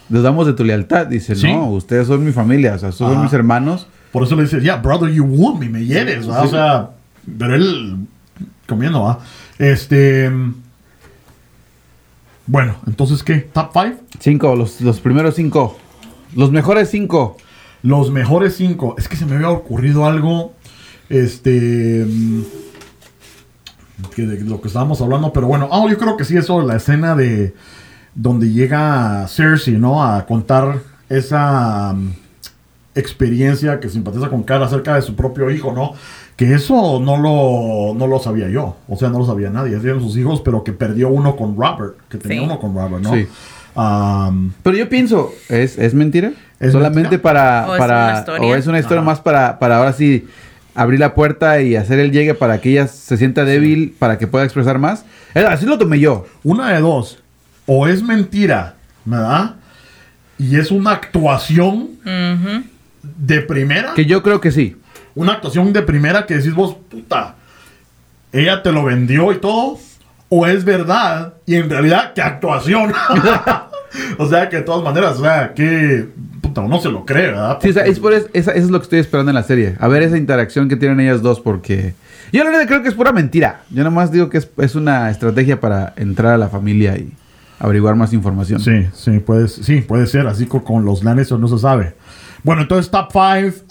Dudamos de tu lealtad. Dice, Sí. no, ustedes son mi familia, o sea, son mis hermanos. Por eso le dice, yeah, brother, you wound me, me hieres, ¿verdad? Sí. O sea, pero él comiendo, ¿va? Este. Bueno, entonces, ¿qué? ¿Top 5? Cinco, los, los primeros cinco. Los mejores cinco. Los mejores 5. Es que se me había ocurrido algo. Este. mm, Que de lo que estábamos hablando, pero bueno, ah, yo creo que sí, eso, la escena de. Donde llega Cersei, ¿no? A contar esa. mm, experiencia que simpatiza con Cara acerca de su propio hijo, ¿no? Que eso no lo, no lo sabía yo. O sea, no lo sabía nadie. Eran sus hijos, pero que perdió uno con Robert. Que tenía Sí. uno con Robert, ¿no? Sí. Pero yo pienso, ¿es, es mentira? ¿Es Solamente mentira? para... ¿O es para una historia? O es una historia más para, para ahora sí abrir la puerta y hacer el llegue para que ella se sienta débil, para que pueda expresar más. Así lo tomé yo. Una de dos. O es mentira, ¿verdad? Y es una actuación de primera. Que yo creo que sí. Una actuación de primera que decís vos, puta, ella te lo vendió y todo. O es verdad y en realidad, qué actuación. *laughs* o sea, que de todas maneras, o sea, que puta, uno se lo cree, ¿verdad? Sí, o sea, es por es- esa- eso es lo que estoy esperando en la serie. A ver esa interacción que tienen ellas dos, porque yo la verdad creo que es pura mentira. Yo nomás digo que es, es una estrategia para entrar a la familia y averiguar más información. Sí, sí, puede, sí, puede ser. Así co- con, los Lannister no se sabe. Bueno, entonces, top 5.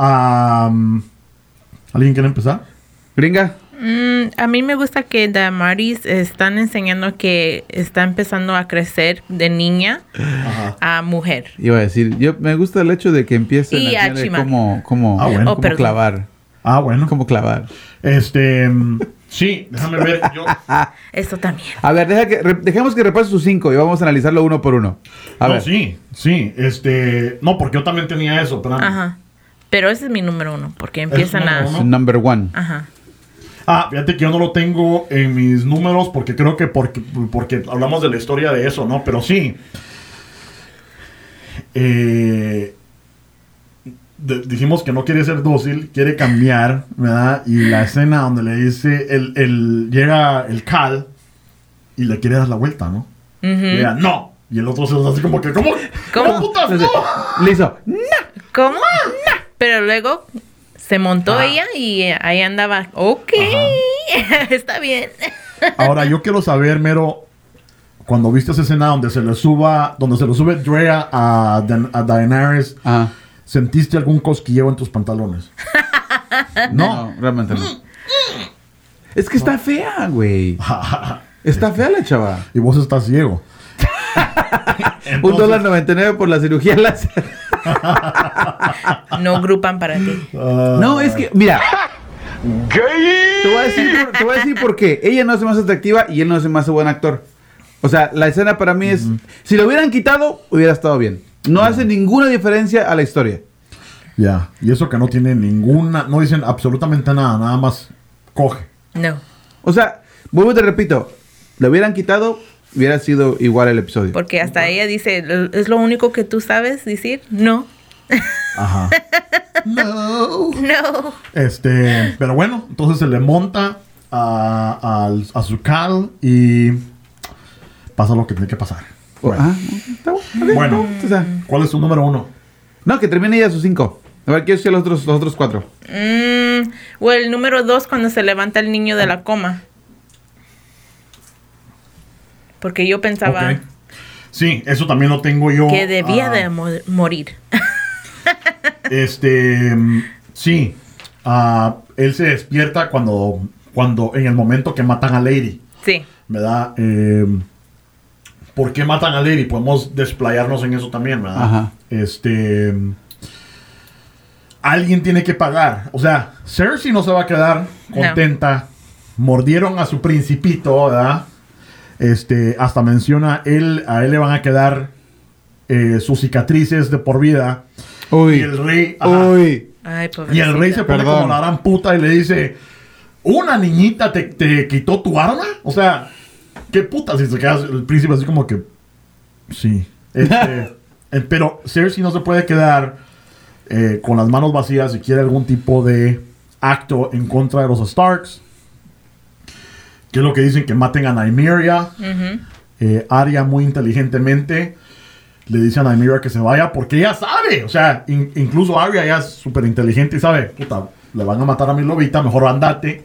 ¿Alguien quiere empezar? Gringa, Mm, a mí me gusta que Damaris están enseñando que está empezando a crecer de niña Ajá. a mujer. iba a decir, yo me gusta el hecho de que empiecen Y a cómo, cómo, Ah, bueno. Oh, clavar. Ah, bueno. Cómo clavar. Este. mm, Sí, déjame ver. Yo, *laughs* Esto también. A ver, deja que, re- dejemos que repase sus cinco y vamos a analizarlo uno por uno. A no, ver. sí, sí. Este. No, porque yo también tenía eso. Pero, Ajá. Pero ese es mi número uno, porque empiezan número a... uno? Number one. Ajá. Ah, fíjate que yo no lo tengo en mis números porque creo que porque, porque hablamos de la historia de eso, ¿no? Pero sí. Eh, de- dijimos que no quiere ser dócil, quiere cambiar, ¿verdad? Y la escena donde le dice, el, el- llega el Cal y le quiere dar la vuelta, ¿no? Le diga, no. Y el otro se hace así como que, ¿cómo? ¿Cómo? ¿Cómo putas? No. le hizo, ¿Cómo? Pero luego se montó Ajá. ella y ahí andaba. Ok, *laughs* está bien. *laughs* Ahora, yo quiero saber, Mero, cuando viste esa escena donde se le suba, donde se le sube Drea a, Dan- a Daenerys, Ajá. ¿sentiste algún cosquilleo en tus pantalones? *laughs* No, realmente no. Es que está fea, güey. Está fea la chava. y vos estás ciego. *laughs* Un dólar noventa y nueve por la cirugía láser. No grupan para ti. Ah, No, es que, mira. Te voy, a decir, por- te voy a decir por qué. Ella no se más atractiva y él no se más buen actor. O sea, la escena para mí es. Si lo hubieran quitado, hubiera estado bien. No hace ninguna diferencia a la historia. Ya, y eso que no tiene ninguna, no dicen absolutamente nada, nada más coge. No. O sea, vuelvo y te repito. Lo hubieran quitado, hubiera sido igual el episodio. Porque hasta ella dice, ¿es lo único que tú sabes decir? No. *laughs* Ajá. no. No. Este, pero bueno, entonces se le monta a, al- a su cal y pasa lo que tiene que pasar. O- Bueno, ah, está bueno. Bueno. ¿cuál es tu número uno? no, que termine ya sus cinco. A ver, quiero decir los otros, los otros cuatro. Mm, o el número dos cuando se levanta el niño de la coma. Porque yo pensaba. Sí, eso también lo tengo yo. que debía ah, de mo- morir. *laughs* Este, sí, ah, él se despierta cuando, cuando, en el momento que matan a Lady, Sí. ¿verdad? Eh, ¿Por qué matan a Lady? Podemos desplayarnos en eso también, ¿verdad? Ajá. Este, alguien tiene que pagar. O sea, Cersei no se va a quedar contenta. Mordieron a su principito, ¿verdad? Este, hasta menciona, él, a él le van a quedar eh, sus cicatrices de por vida. Uy. Y el rey. ajá. Uy. Ay. Y el rey se pone Perdón. como la gran puta y le dice, ¿una niñita te, te quitó tu arma? O sea, ¿qué puta si se queda el príncipe así como que... Sí. Este, *laughs* eh, pero Cersei no se puede quedar eh, con las manos vacías si quiere algún tipo de acto en contra de los Starks. Que es lo que dicen que maten a Nymeria. Eh, Arya muy inteligentemente le dice a Nymeria que se vaya porque ella sabe. O sea, in- incluso Arya ya es súper inteligente y sabe, puta, le van a matar a mi lobita, mejor andate.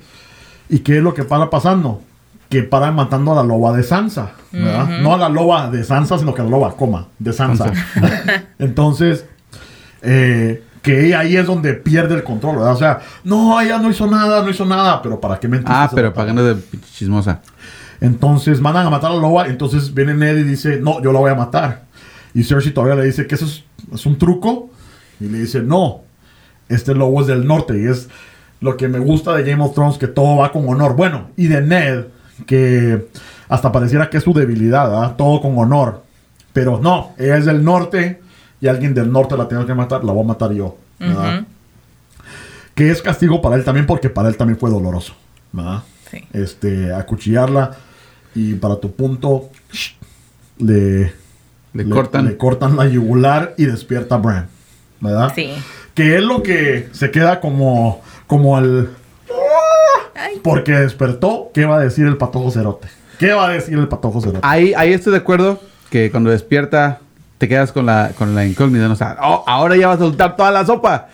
¿Y qué es lo que para pasando? Que paran matando a la loba de Sansa, ¿verdad? No a la loba de Sansa, sino que a la loba, coma, de Sansa. *laughs* Entonces, eh, que ahí es donde pierde el control, ¿verdad? O sea, no, ella no hizo nada, no hizo nada, pero ¿para qué mentir? Ah, pero pagando de chismosa. Entonces mandan a matar a la loba. Entonces viene Ned y dice, no, yo la voy a matar. Y Cersei todavía le dice que eso es, es un truco. Y le dice, no, este lobo es del norte. Y es lo que me gusta de Game of Thrones, que todo va con honor. Bueno, y de Ned, que hasta pareciera que es su debilidad, ¿verdad? Todo con honor. Pero no, ella es del norte y alguien del norte la tengo que matar, la voy a matar yo. ¿verdad? Que es castigo para él también porque para él también fue doloroso. ¿verdad? Sí. este, acuchillarla y para tu punto le, Le cortan. le cortan la yugular y despierta a Bran, ¿verdad? Sí. Que es lo que se queda como como el Ay. porque despertó, ¿qué va a decir el patojo cerote? ¿Qué va a decir el patojo cerote? Ahí, ahí estoy de acuerdo que cuando despierta te quedas con la, con la incógnita. ¿no? O sea, oh, ahora ya va a soltar toda la sopa.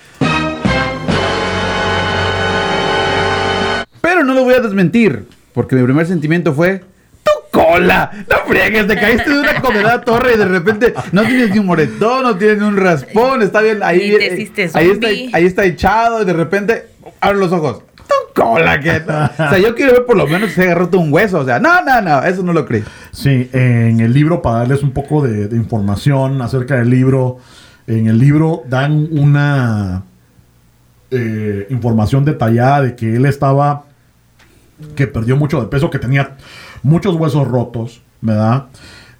Pero no lo voy a desmentir, porque mi primer sentimiento fue... ¡Tu cola! ¡No friegues! Te caíste de una condenada torre y de repente no tienes ni un moretón, no tienes ni un raspón, está bien ahí. Ahí, está, ahí está echado y de repente abre los ojos. ¡Tu cola! Que no! O sea, yo quiero ver por lo menos que se haya roto un hueso. O sea, no, no, no, eso no lo creí. Sí, en el libro, para darles un poco de, de información acerca del libro, en el libro dan una eh, información detallada de que él estaba, que perdió mucho de peso, que tenía muchos huesos rotos, ¿verdad?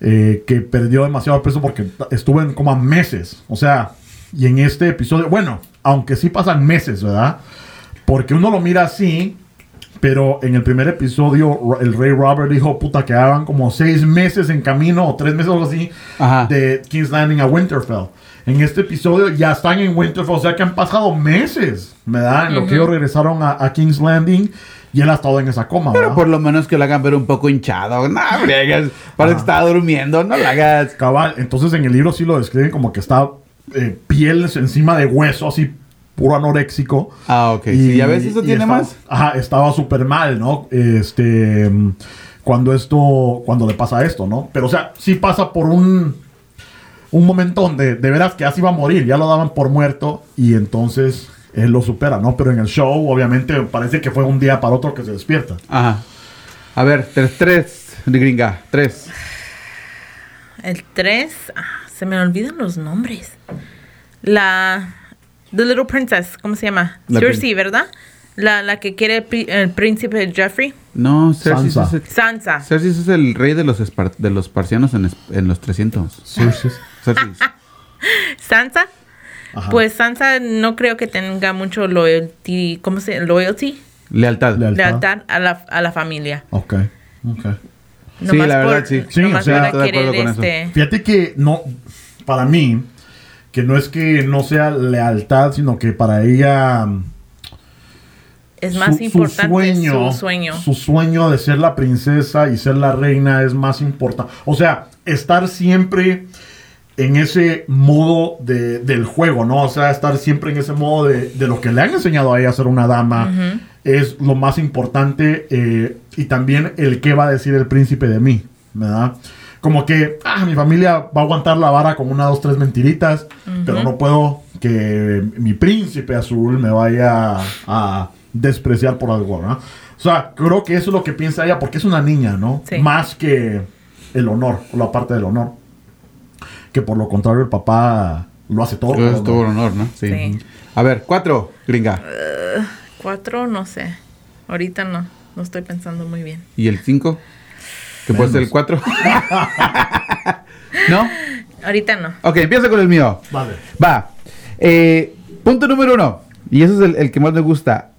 Eh, que perdió demasiado peso porque estuvo en coma meses, o sea, y en este episodio, bueno, aunque sí pasan meses, ¿verdad? Porque uno lo mira así, pero en el primer episodio, el rey Robert dijo, puta, que hagan como seis meses en camino, o tres meses o algo así, Ajá. de King's Landing a Winterfell. En este episodio ya están en Winterfell, o sea que han pasado meses, ¿verdad? En lo que ellos regresaron a, a King's Landing y él ha estado en esa coma, Pero ¿verdad? por lo menos que lo hagan ver un poco hinchado. No, friegues. Parece que estaba durmiendo. No lo hagas. Cabal, entonces en el libro sí lo describen como que está eh, piel encima de hueso, así puro anoréxico. Ah, ok. Sí, ya ves, eso y tiene estaba- más. Ajá, estaba súper mal, ¿no? Este. mm, Cuando esto. Cuando le pasa esto, ¿no? Pero, o sea, sí pasa por un. Un momento donde de veras que así iba a morir. Ya lo daban por muerto. Y entonces él lo supera, ¿no? Pero en el show, obviamente, parece que fue un día para otro que se despierta. Ajá. A ver, tres, tres, de gringa. Tres. El 3, se me olvidan los nombres. La The Little Princess, ¿cómo se llama? La Cersei, ¿verdad? La, la que quiere el, pri- el príncipe Jeffrey. No, Cersei Sansa. es el, Sansa. Cersei es el rey de los, espar- de los parcianos en, es- en los 300. Cersei. *laughs* Sansa. Ajá. Pues Sansa no creo que tenga mucho loyalty, ¿cómo se Loyalty, Lealtad. Lealtad. lealtad a la, a la familia. Ok. Ok. Sí, la verdad, sí. Sí, nomás o sea, de acuerdo eso. este, Fíjate que no, para mí, que no es que no sea lealtad, sino que para ella mm, es más su- importante su sueño. Su sueño de ser la princesa y ser la reina es más importante. O sea, estar siempre en ese modo de- del juego, ¿no? O sea, estar siempre en ese modo de, de lo que le han enseñado a ella a ser una dama es lo más importante eh, y también el qué va a decir el príncipe de mí, ¿verdad? Como que, ah, mi familia va a aguantar la vara con una, dos, tres mentiritas, pero no puedo que mi príncipe azul me vaya a despreciar por algo, ¿no? O sea, creo que eso es lo que piensa ella porque es una niña, ¿no? Sí. Más que el honor, o la parte del honor. Que por lo contrario el papá lo hace todo. Es todo honor. un honor, ¿no? Sí. Sí. A ver, cuatro, gringa. Cuatro, no sé. Ahorita no. No estoy pensando muy bien. ¿Y el cinco? ¿Que puede ser el Menos. cuatro? *laughs* ¿No? Ahorita no. Ok, empieza con el mío. Vale. Va. Eh, punto número uno. Y eso es el, el que más me gusta.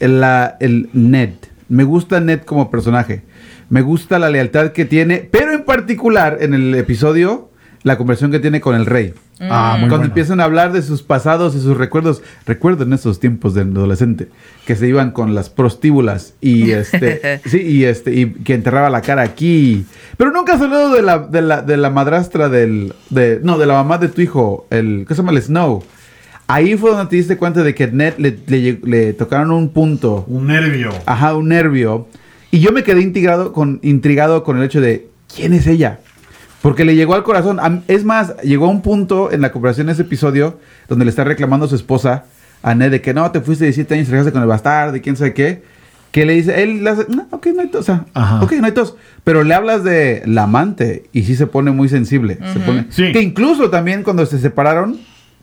El, la- el Ned. Me gusta Ned como personaje. Me gusta la lealtad que tiene, pero en particular en el episodio, la conversación que tiene con el rey. Ah, muy Cuando bueno. empiezan a hablar de sus pasados y sus recuerdos, recuerdo en esos tiempos de adolescente que se iban con las prostíbulas y este, *laughs* sí, y este, y que enterraba la cara aquí. Pero nunca has hablado de la, de la, de la madrastra del, de, no, de la mamá de tu hijo, el, ¿qué se llama? El Snow. Ahí fue donde te diste cuenta de que Ned le, le le tocaron un punto, Un nervio. ajá, un nervio. Y yo me quedé intrigado con, intrigado con el hecho de, ¿quién es ella? Porque le llegó al corazón. Es más, llegó a un punto en la conversación de ese episodio donde le está reclamando a su esposa, a Ned, de que no, te fuiste 17 años y regaste con el bastardo y quién sabe qué. Que le dice, él le hace, no, ok, no hay tos. o sea, Ajá. ok, no hay tos. Pero le hablas de la amante y sí se pone muy sensible. se pone, Sí. Que incluso también cuando se separaron,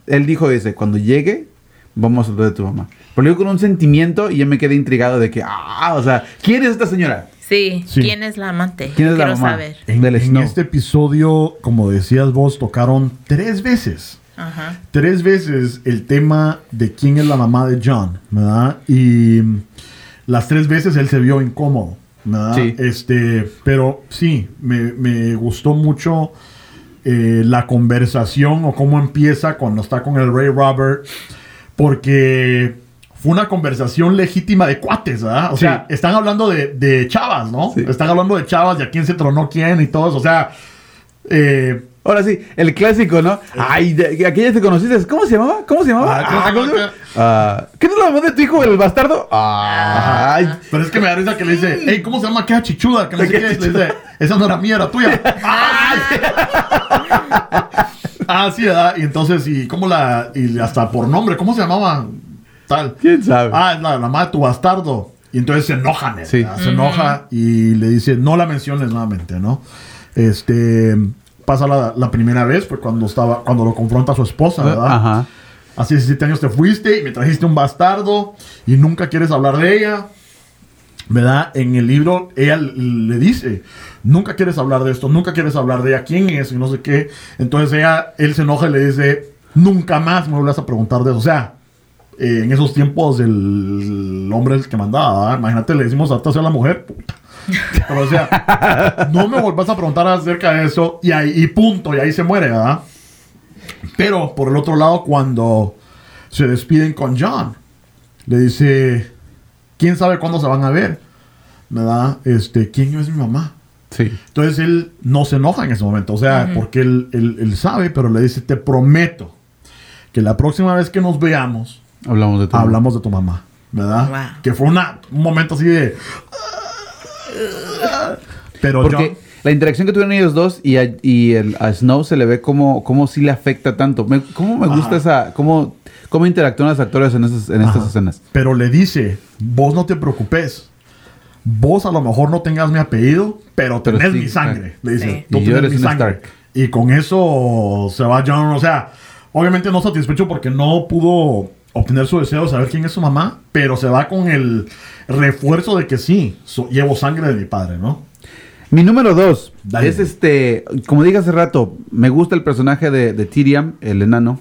él dijo, dice, cuando llegue, vamos a hablar de tu mamá. Pero yo con un sentimiento y yo me quedé intrigado de que, ah, o sea, ¿quién es esta señora? Sí. Sí. ¿Quién es la amante? ¿Quién es la Quiero mamá? saber. En, Del en Snow. este episodio, como decías vos, tocaron tres veces. Ajá. Tres veces el tema de quién es la mamá de John, ¿verdad? Y las tres veces él se vio incómodo, ¿verdad? Sí. Este, pero sí, me, me gustó mucho eh, la conversación o cómo empieza cuando está con el Rey Robert, porque fue una conversación legítima de cuates, ¿verdad? O Sí. sea, están hablando de, de chavas, ¿no? Sí. Están hablando de chavas y a quién se tronó quién y todo eso, o sea... Eh, Ahora sí, el clásico, ¿no? Ay, de, aquella te conociste. ¿Cómo se llamaba? ¿Cómo se llamaba? Ah, ¿cómo se Ah. Ah, ¿Qué no es la mamá de tu hijo, el bastardo? Ajá. Ay, Pero es que me da risa que le dice, hey, ¿cómo se llama aquella chichuda? Que no sé qué. Le dice, esa no era mía, era tuya. *laughs* *laughs* ah, sí, ¿verdad? Y entonces, y cómo la, y hasta por nombre, ¿cómo se llamaba? Tal. ¿Quién sabe? Ah, es la, la mamá de tu bastardo. Y entonces se enoja, Ned, Sí. Se enoja y le dice, no la menciones nuevamente, ¿no? Este, pasa la, la primera vez, fue cuando estaba, cuando lo confronta a su esposa, ¿verdad? Ajá. Hace 17 años te fuiste y me trajiste un bastardo y nunca quieres hablar de ella. ¿Verdad? En el libro ella le dice, nunca quieres hablar de esto, nunca quieres hablar de ella, quién es y no sé qué. Entonces ella, él se enoja y le dice, nunca más me vuelvas a preguntar de eso. O sea, eh, en esos tiempos el, hombre es el que mandaba, ¿verdad? Imagínate, le decimos hasta a la mujer. puta. Pero o sea, *laughs* no me volvás a preguntar acerca de eso y ahí y punto, y ahí se muere, ¿verdad? Pero por el otro lado, cuando se despiden con John, le dice, ¿quién sabe cuándo se van a ver? ¿Verdad? Este, ¿quién es mi mamá? Sí. Entonces él no se enoja en ese momento, o sea, porque él, él- él sabe, pero le dice, te prometo que la próxima vez que nos veamos, Hablamos de tu hablamos de tu mamá, ¿verdad? Wow. Que fue una, un momento así de... Pero Porque John- la interacción que tuvieron ellos dos y a, y el, a Snow se le ve como, como sí le afecta tanto. Me, ¿Cómo me gusta Ajá. esa... Cómo, cómo interactúan los actores en, esas, en estas escenas? Pero le dice, vos no te preocupes. Vos a lo mejor no tengas mi apellido, pero Pero tenés sí, mi sangre. Le dice, Sí. tú Y yo tenés eres mi sangre. Stark. Y con eso se va John, o sea, obviamente no satisfecho porque no pudo obtener su deseo de saber quién es su mamá, pero se va con el refuerzo de que sí, so- llevo sangre de mi padre, ¿no? Mi número dos Dale. es este, como dije hace rato, me gusta el personaje de, de Tyrion, el enano,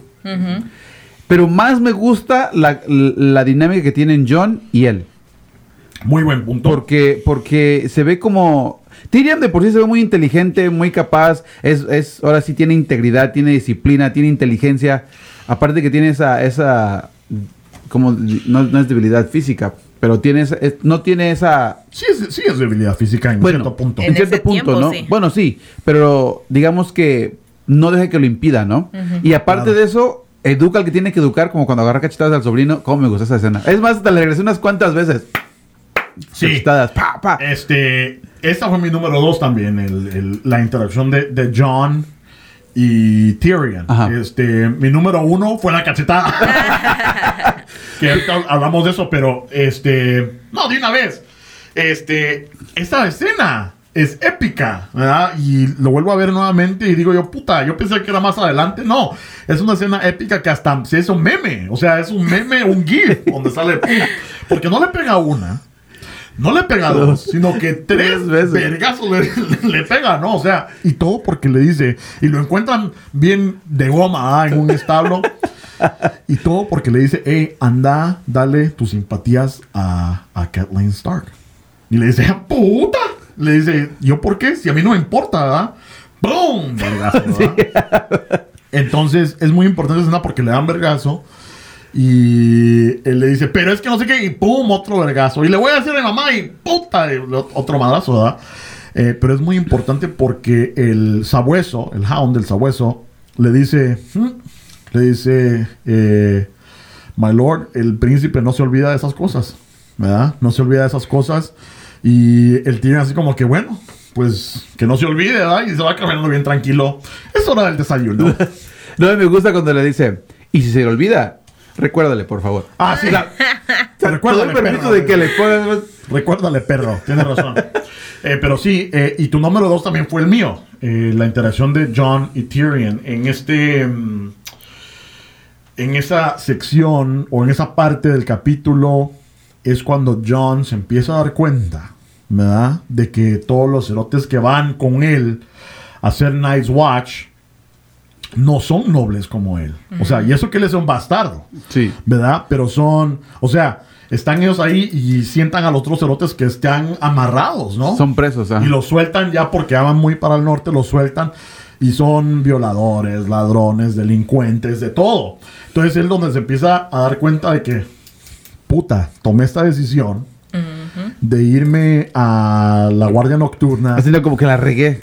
pero más me gusta la, la dinámica que tienen John y él. Muy buen punto. Porque, porque se ve como... Tyrion de por sí se ve muy inteligente, muy capaz, es, es, ahora sí tiene integridad, tiene disciplina, tiene inteligencia, aparte que tiene esa, esa, como, no, no es debilidad física, pero tiene esa- es- no tiene esa, sí, es, sí es debilidad física en Bueno, cierto punto. en En cierto ese punto, tiempo, ¿no? sí. Bueno, sí, pero digamos que no deja que lo impida, ¿no? Y aparte Claro. de eso, educa al que tiene que educar, como cuando agarra cachetadas al sobrino, cómo me gusta esa escena. Es más, hasta le regresé unas cuantas veces. Sí. Cachetadas, pa, pa. Este, esta fue mi número dos también, el- el- la interacción de, de John y Tyrion. Ajá. Este, mi número uno fue la cachetada. *laughs* que ahorita hablamos de eso, pero este, no, de una vez. Este, esta escena es épica, ¿verdad? Y lo vuelvo a ver nuevamente y digo yo, puta, yo pensé que era más adelante. No, es una escena épica que hasta se hizo meme. O sea, es un meme, un GIF, donde sale, ¡pum! porque no le pega una. No le pega dos, sino que tres veces. vergazos le, *laughs* le pega, ¿no? O sea, y todo porque le dice, y lo encuentran bien de goma ¿ah? en un *laughs* establo. y todo porque le dice, hey, anda, dale tus simpatías a, a Kathleen Stark. Y le dice, puta. Le dice, ¿yo por qué? Si a mí no me importa, ¿verdad? ¡Boom! Vergazo, ¿verdad? *laughs* Entonces, es muy importante esa porque le dan vergazo. Y él le dice, pero es que no sé qué, y pum, otro vergazo. Y le voy a decir a mi mamá, y puta, y otro madrazo, ¿verdad? Eh, pero es muy importante porque el sabueso, el hound del sabueso, le dice, "Hmm", le dice, eh, my lord, el príncipe no se olvida de esas cosas, ¿verdad? No se olvida de esas cosas. Y él tiene así como que, bueno, pues que no se olvide, ¿verdad? Y se va caminando bien tranquilo. Es hora del desayuno. *laughs* No, me gusta cuando le dice, y si se le olvida, recuérdale, por favor. Ah, sí. La- *laughs* te doy Recuérdale, permiso perro. de que le. Recuérdale, perro. Tienes razón. *laughs* Eh, pero sí, eh, y tu número dos también fue el mío. Eh, la interacción de John y Tyrion en este... mm, en esa sección o en esa parte del capítulo es cuando John se empieza a dar cuenta, ¿verdad? De que todos los cerotes que van con él a hacer Night's Watch no son nobles como él. O sea, y eso que él es un bastardo. Sí. ¿verdad? Pero son, o sea, están ellos ahí y sientan a los otros cerotes que están amarrados, ¿no? Son presos, ah. Y los sueltan ya porque van muy para el norte, los sueltan y son violadores, ladrones, delincuentes, de todo. Entonces él donde se empieza a dar cuenta de que, puta, tomé esta decisión de irme a la guardia nocturna. Haciendo como que la regué.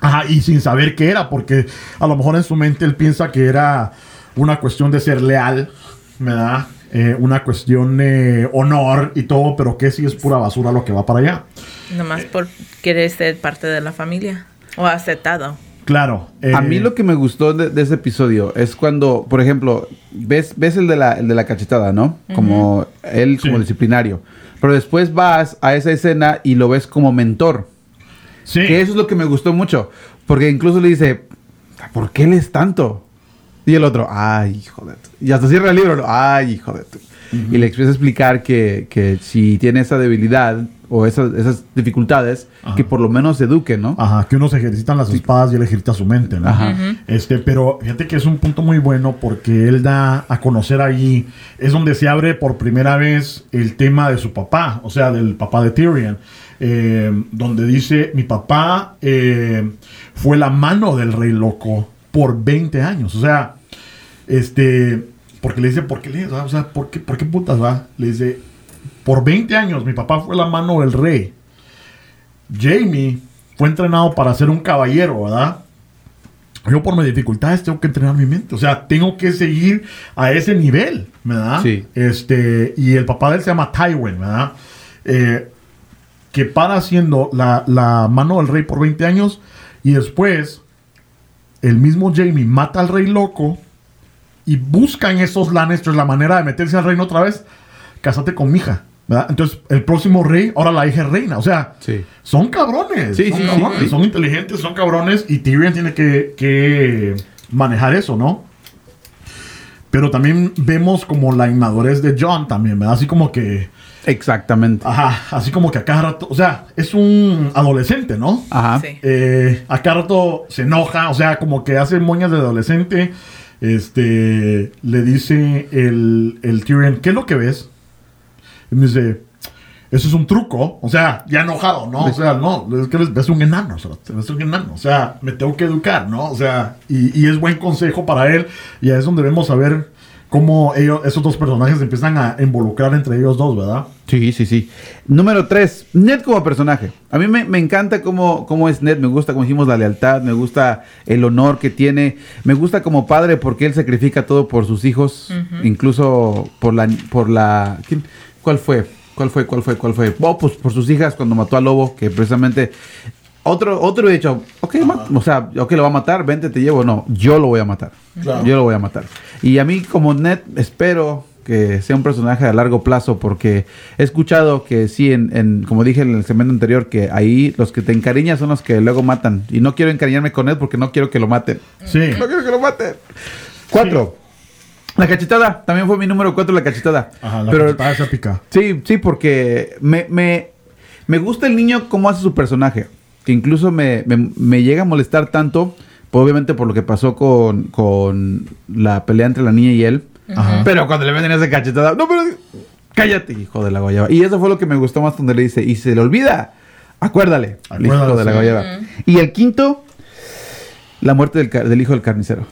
Ajá, y sin saber qué era, porque a lo mejor en su mente él piensa que era una cuestión de ser leal, ¿verdad? Eh, una cuestión de honor y todo, pero que si es pura basura lo que va para allá. Nomás por querer ser parte de la familia. O aceptado. Claro. eh, A mí lo que me gustó de, de ese episodio es cuando, por ejemplo, ves, ves el, de la, el de la cachetada, ¿no? Como él como Sí. disciplinario. Pero después vas a esa escena y lo ves como mentor. Sí. Que eso es lo que me gustó mucho. Porque incluso le dice, ¿por qué lees tanto? Y el otro, ay, hijo de tu-". Y hasta cierra el libro, ay, hijo de tu". Y le empieza a explicar que, que si tiene esa debilidad o esas, esas dificultades, Ajá. que por lo menos se eduque, ¿no? Ajá, que unos ejercitan las espadas y él ejercita su mente, ¿no? Ajá. Este, pero fíjate que es un punto muy bueno porque él da a conocer ahí, es donde se abre por primera vez el tema de su papá, o sea, del papá de Tyrion, eh, donde dice, mi papá eh, fue la mano del rey loco por 20 años, o sea, este, porque le dice, ¿por qué le, o sea, ¿por qué, por qué putas va? Le dice, por 20 años mi papá fue la mano del rey. Jamie fue entrenado para ser un caballero, ¿verdad? Yo por mis dificultades tengo que entrenar mi mente. O sea, tengo que seguir a ese nivel, ¿verdad? Sí. Este, y el papá de él se llama Tywin, ¿verdad? Eh, que para siendo la, la mano del rey por 20 años y después el mismo Jamie mata al rey loco y busca en esos Lannisters la manera de meterse al reino otra vez. Cásate con mi hija, ¿verdad? Entonces, el próximo rey, ahora la hija es reina. O sea, Sí. son cabrones. Sí, son sí, cabrones. Son inteligentes, son cabrones. Y Tyrion tiene que, que manejar eso, ¿no? Pero también vemos como la inmadurez de John también, ¿verdad? Así como que... Exactamente. Ajá, así como que a cada rato... O sea, es un adolescente, ¿no? Ajá. Sí. Eh, a cada rato se enoja, o sea, como que hace moñas de adolescente. Este, le dice el, el Tyrion, ¿qué es lo que ves? Y me dice, eso es un truco, o sea, ya enojado, ¿no? O sea, no, es que ves, ves un enano, o sea, ves un enano, o sea, me tengo que educar, ¿no? O sea, y, y es buen consejo para él, y ahí es donde vemos a ver cómo ellos, esos dos personajes se empiezan a involucrar entre ellos dos, ¿verdad? Sí, sí, sí. Número 3, Ned como personaje. A mí me, me encanta cómo, cómo es Ned, me gusta como dijimos la lealtad, me gusta el honor que tiene, me gusta como padre porque él sacrifica todo por sus hijos, incluso por la... Por la ¿quién? ¿Cuál fue? ¿Cuál fue? ¿Cuál fue? ¿Cuál fue? Oh, pues por sus hijas cuando mató a Lobo, que precisamente... Otro, otro he dicho, ok, o sea, ok, lo va a matar, vente, te llevo. No, yo lo voy a matar. Claro. Yo lo voy a matar. Y a mí como Ned espero que sea un personaje a largo plazo porque he escuchado que sí, en, en- como dije en el segmento anterior, que ahí los que te encariñas son los que luego matan. Y no quiero encariñarme con Ned porque no quiero que lo maten. Sí. No quiero que lo maten. Cuatro. La cachetada. También fue mi número cuatro, la cachetada. Ajá, la Pero cachetada épica. Sí, sí, porque me, me, me gusta el niño cómo hace su personaje. Que incluso me, me- me llega a molestar tanto, pues, obviamente por lo que pasó con, con la pelea entre la niña y él. Ajá. Pero cuando le venden esa cachetada, no, pero cállate, hijo de la guayaba. Y eso fue lo que me gustó más donde le dice, y se le olvida, acuérdale, el hijo de la guayaba. Y el quinto, la muerte del, hijo del carnicero.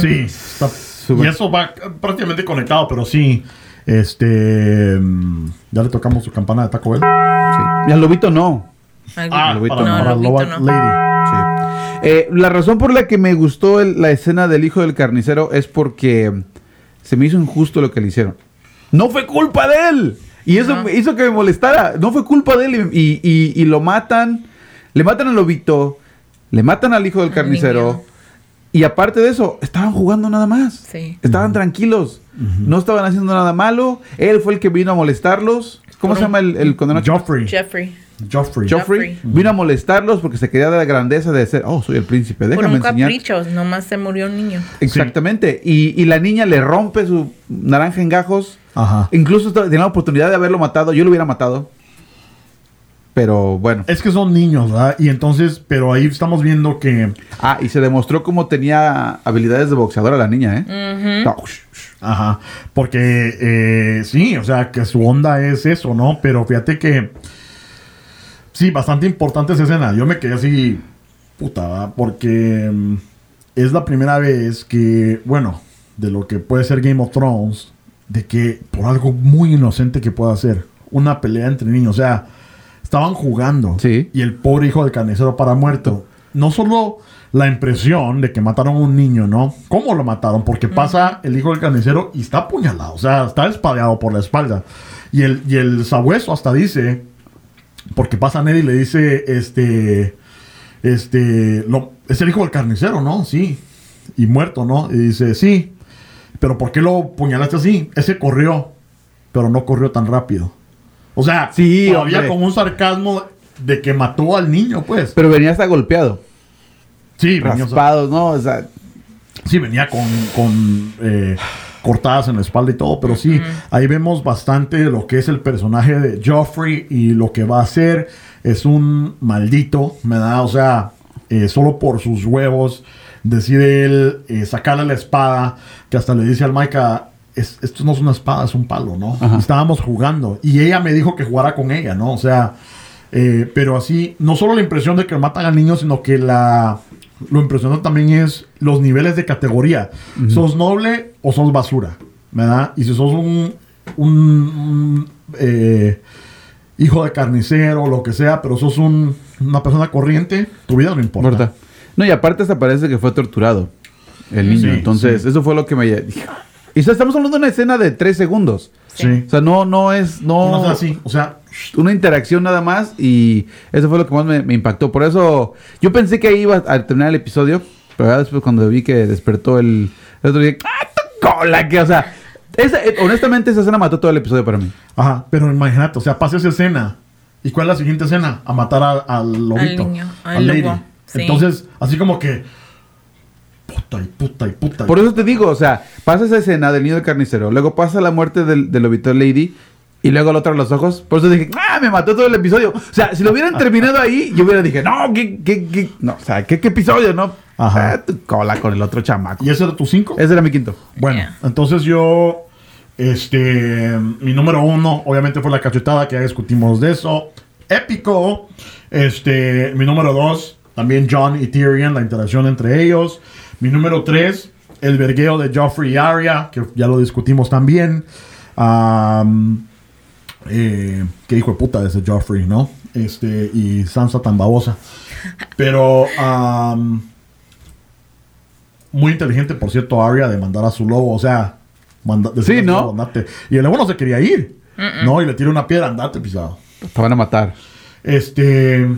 Sí, está- Súper. y eso va prácticamente conectado, pero sí. Este. mm, Ya le tocamos su campana de Taco Bell. Sí. Y al lobito no. Algo- Ah, Lobito para, no. no. Lady. Sí. Eh, la razón por la que me gustó el- la escena del hijo del carnicero es porque se me hizo injusto lo que le hicieron. No fue culpa de él. Y eso No. me hizo que me molestara. No fue culpa de él. Y, y- y lo matan. Le matan al lobito. Le matan al hijo del carnicero. Y aparte de eso, estaban jugando nada más. Sí. Estaban tranquilos. No estaban haciendo nada malo. Él fue el que vino a molestarlos. ¿Cómo se llama el, el condenado? Joffrey. Jeffrey. Joffrey. Joffrey. Joffrey. Vino a molestarlos porque se quería dar la grandeza de ser, oh, soy el príncipe, Por déjame un enseñar. capricho, nomás se murió un niño. Exactamente. Y, y la niña le rompe su naranja en gajos. Ajá. Incluso tenía la oportunidad de haberlo matado. Yo lo hubiera matado. Pero bueno. Es que son niños, ¿verdad? Y entonces, pero ahí estamos viendo que. Ah, y se demostró cómo tenía habilidades de boxeadora la niña, ¿eh? Ajá. Porque eh, sí, o sea, que su onda es eso, ¿no? Pero fíjate que. Sí, bastante importante esa escena. Yo me quedé así. Puta, ¿verdad? Porque. mm, es la primera vez que. Bueno, de lo que puede ser Game of Thrones. De que por algo muy inocente que pueda hacer. Una pelea entre niños. O sea, estaban jugando. Sí. Y el pobre hijo del carnicero para muerto. No solo la impresión de que mataron a un niño, ¿no? ¿Cómo lo mataron? Porque pasa el hijo del carnicero y está apuñalado. O sea, está espadeado por la espalda. Y el, y el sabueso hasta dice, porque pasa Ned y le dice, este, este, lo- es el hijo del carnicero, ¿no? Sí. Y muerto, ¿no? Y dice, sí. Pero ¿por qué lo apuñalaste así? Ese corrió, pero no corrió tan rápido. O sea, Sí, todavía hombre. con un sarcasmo de que mató al niño, pues. Pero venía hasta golpeado. sí, venía, Raspado, ¿no? O sea, sí, venía con, con eh, cortadas en la espalda y todo, pero sí, ahí vemos bastante lo que es el personaje de Joffrey y lo que va a hacer. Es un maldito, ¿verdad? O sea, eh, solo por sus huevos decide él eh, sacarle la espada, que hasta le dice al Maika, "Es- esto no es una espada, es un palo, ¿no? Ajá. Estábamos jugando y ella me dijo que jugara con ella, ¿no? O sea, eh, pero así, no solo la impresión de que matan al niño, sino que la... Lo impresionante también es los niveles de categoría. ¿Sos noble o sos basura? ¿Verdad? Y si sos un, un, un, eh, hijo de carnicero o lo que sea, pero sos un- una persona corriente, tu vida no importa. No, y aparte hasta parece que fue torturado el niño. Sí, Entonces, sí. eso fue lo que me dije. Y estamos hablando de una escena de tres segundos. Sí. O sea, no, no es, no, No es así. O sea, una interacción nada más y eso fue lo que más me, me impactó. Por eso, yo pensé que ahí iba a terminar el episodio, pero ya después cuando vi que despertó el, el otro dije, ¡ah, tu cola! Que, o sea, esa- eh, honestamente esa escena mató todo el episodio para mí. ajá, pero imagínate, o sea, pasa esa escena. ¿Y cuál es la siguiente escena? A matar a- al lobito. niño, al lobo, sí. Entonces, así como que. Puta y puta y puta. Por eso te digo, o sea, pasa esa escena del niño del carnicero, luego pasa la muerte del, del lobito Lady y luego el otro a los ojos. Por eso dije, ¡ah! Me mató todo el episodio. O sea, si lo hubieran terminado ahí, yo hubiera dije, no, ¿qué, qué, qué? No, o sea, ¿qué, qué episodio, no? Ajá. Ah, tu cola con el otro chamaco. ¿Y ese era tu cinco? Ese era mi quinto. Bueno, Yeah. entonces yo, este, mi número uno, obviamente fue la cachetada, que ya discutimos de eso. Épico. Este, mi número dos, también John y Tyrion, la interacción entre ellos. Mi número tres, el vergueo de Joffrey y Arya, que ya lo discutimos también. Am, eh, qué hijo de puta ese Joffrey, ¿no? Este, y Sansa tan babosa. Pero, muy inteligente, por cierto, Arya de mandar a su lobo, o sea, manda, decirle Sí, ¿no? lobo, "Andate". Y el lobo no se quería ir, ¿no? Y le tira una piedra, andate, pisado. Te van a matar. Este.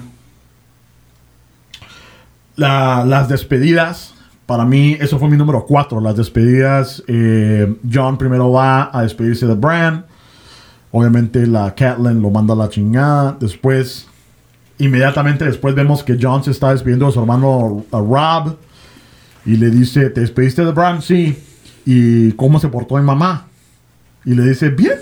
la- las despedidas. Para mí, eso fue mi número 4. Las despedidas. eh, John primero va a despedirse de Bran. Obviamente, la Catelyn lo manda a la chingada. Después, inmediatamente después, vemos que John se está despidiendo de su hermano a Rob. Y le dice: ¿Te despediste de Bran? Sí. ¿Y cómo se portó mi mamá? Y le dice: Bien.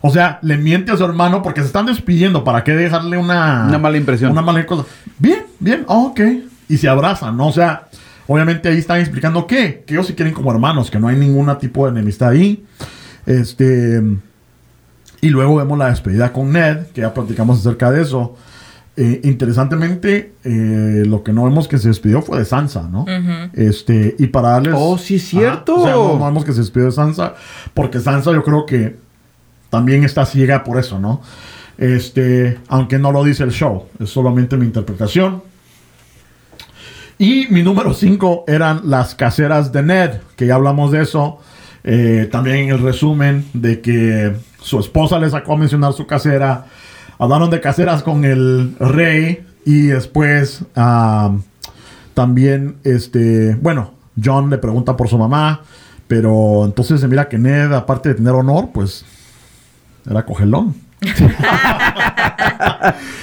O sea, le miente a su hermano porque se están despidiendo. ¿Para qué dejarle una... Una mala impresión. Una mala cosa. Bien, bien, oh, ok. Y se abrazan, ¿no? O sea, Obviamente ahí están explicando que, que ellos se quieren como hermanos, que no hay ningún tipo de enemistad ahí. Este. Y luego vemos la despedida con Ned, que ya platicamos acerca de eso. Eh, interesantemente, eh, lo que no vemos que se despidió fue de Sansa, ¿no? Este, y para darles. Oh, sí, es cierto. Ajá, o sea, no, no vemos que se despidió de Sansa, porque Sansa yo creo que también está ciega por eso, ¿no? Este, aunque no lo dice el show, es solamente mi interpretación. Y mi número 5 eran las caseras de Ned, que ya hablamos de eso. Eh, también el resumen de que su esposa le sacó a mencionar su casera. Hablaron de caseras con el rey y después ah, también, este, bueno, John le pregunta por su mamá, pero entonces se mira que Ned, aparte de tener honor, pues era cogelón. *laughs*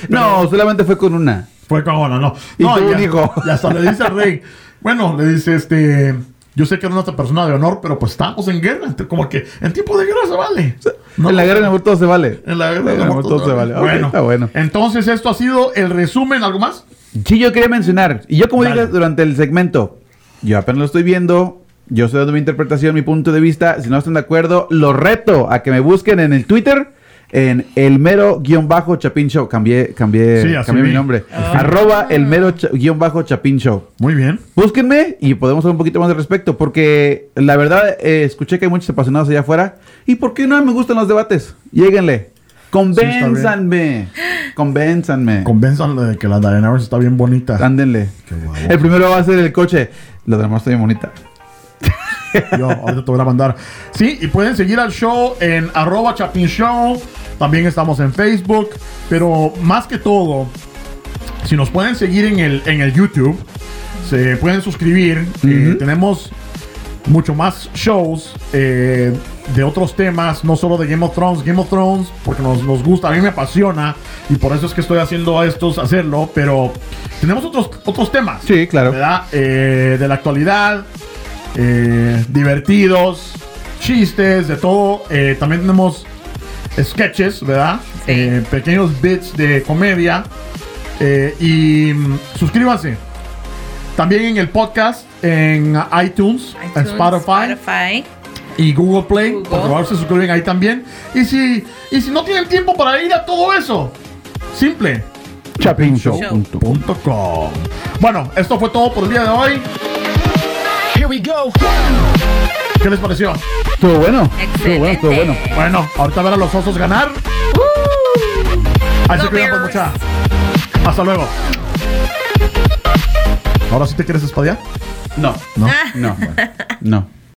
No, solamente fue con una. Fue cagona, no. Y no, tuvo ya, un hijo. Y hasta le dice al rey, bueno, le dice este, yo sé que era una persona de honor, pero pues estamos en guerra, como que en tiempo de guerra se vale. No, en la guerra en amor todo se vale. en la guerra En amor todo se vale. Bueno, está bueno. Entonces esto ha sido el resumen, ¿algo más? Sí, yo quería mencionar, y yo como Dale. dije durante el segmento, yo apenas lo estoy viendo, yo estoy dando mi interpretación, mi punto de vista, si no están de acuerdo, lo reto a que me busquen en el Twitter, en el mero guion bajo Chapin Show, cambié, cambié, Sí, cambié mi nombre, Ah. arroba el mero cha- guion bajo Chapin Show. Muy bien. Búsquenme y podemos hablar un poquito más al respecto, porque la verdad eh, escuché que hay muchos apasionados allá afuera, y ¿por qué no me gustan los debates? Lléguenle, convénzanme, convénzanme. Convenzanle de que la Daenerys está bien bonita. Ándenle. Qué guapo. El primero va a ser el coche. Lo demás está bien bonita. Yo ahorita te voy a mandar. Sí, y pueden seguir al show en arroba Chapin Show. También estamos en Facebook. Pero más que todo, si nos pueden seguir en el, en el YouTube, se pueden suscribir. Eh, Ujú. tenemos mucho más shows eh, de otros temas, no solo de Game of Thrones. Game of Thrones, porque nos, nos gusta, a mí me apasiona. Y por eso es que estoy haciendo estos, hacerlo. Pero tenemos otros, otros temas. Sí, claro. ¿verdad? Eh, de la actualidad, eh, divertidos, chistes, de todo. Eh, también tenemos sketches, ¿verdad? Sí. Eh, pequeños bits de comedia. Eh, y mm, suscríbanse. También en el podcast, en iTunes, en Spotify, Spotify. y Google Play. Google. Por favor, se suscriben ahí también. Y si, y si no tienen tiempo para ir a todo eso, simple. Chapinshow.com. Bueno, esto fue todo por el día de hoy. Here we go. ¿Qué les pareció? Estuvo bueno. Estuvo bueno, estuvo bueno. Bueno, ahorita ver a los osos ganar. Ahí se cuidan por mucha. Hasta luego. Ahora sí te quieres espadear. No. No. No. No.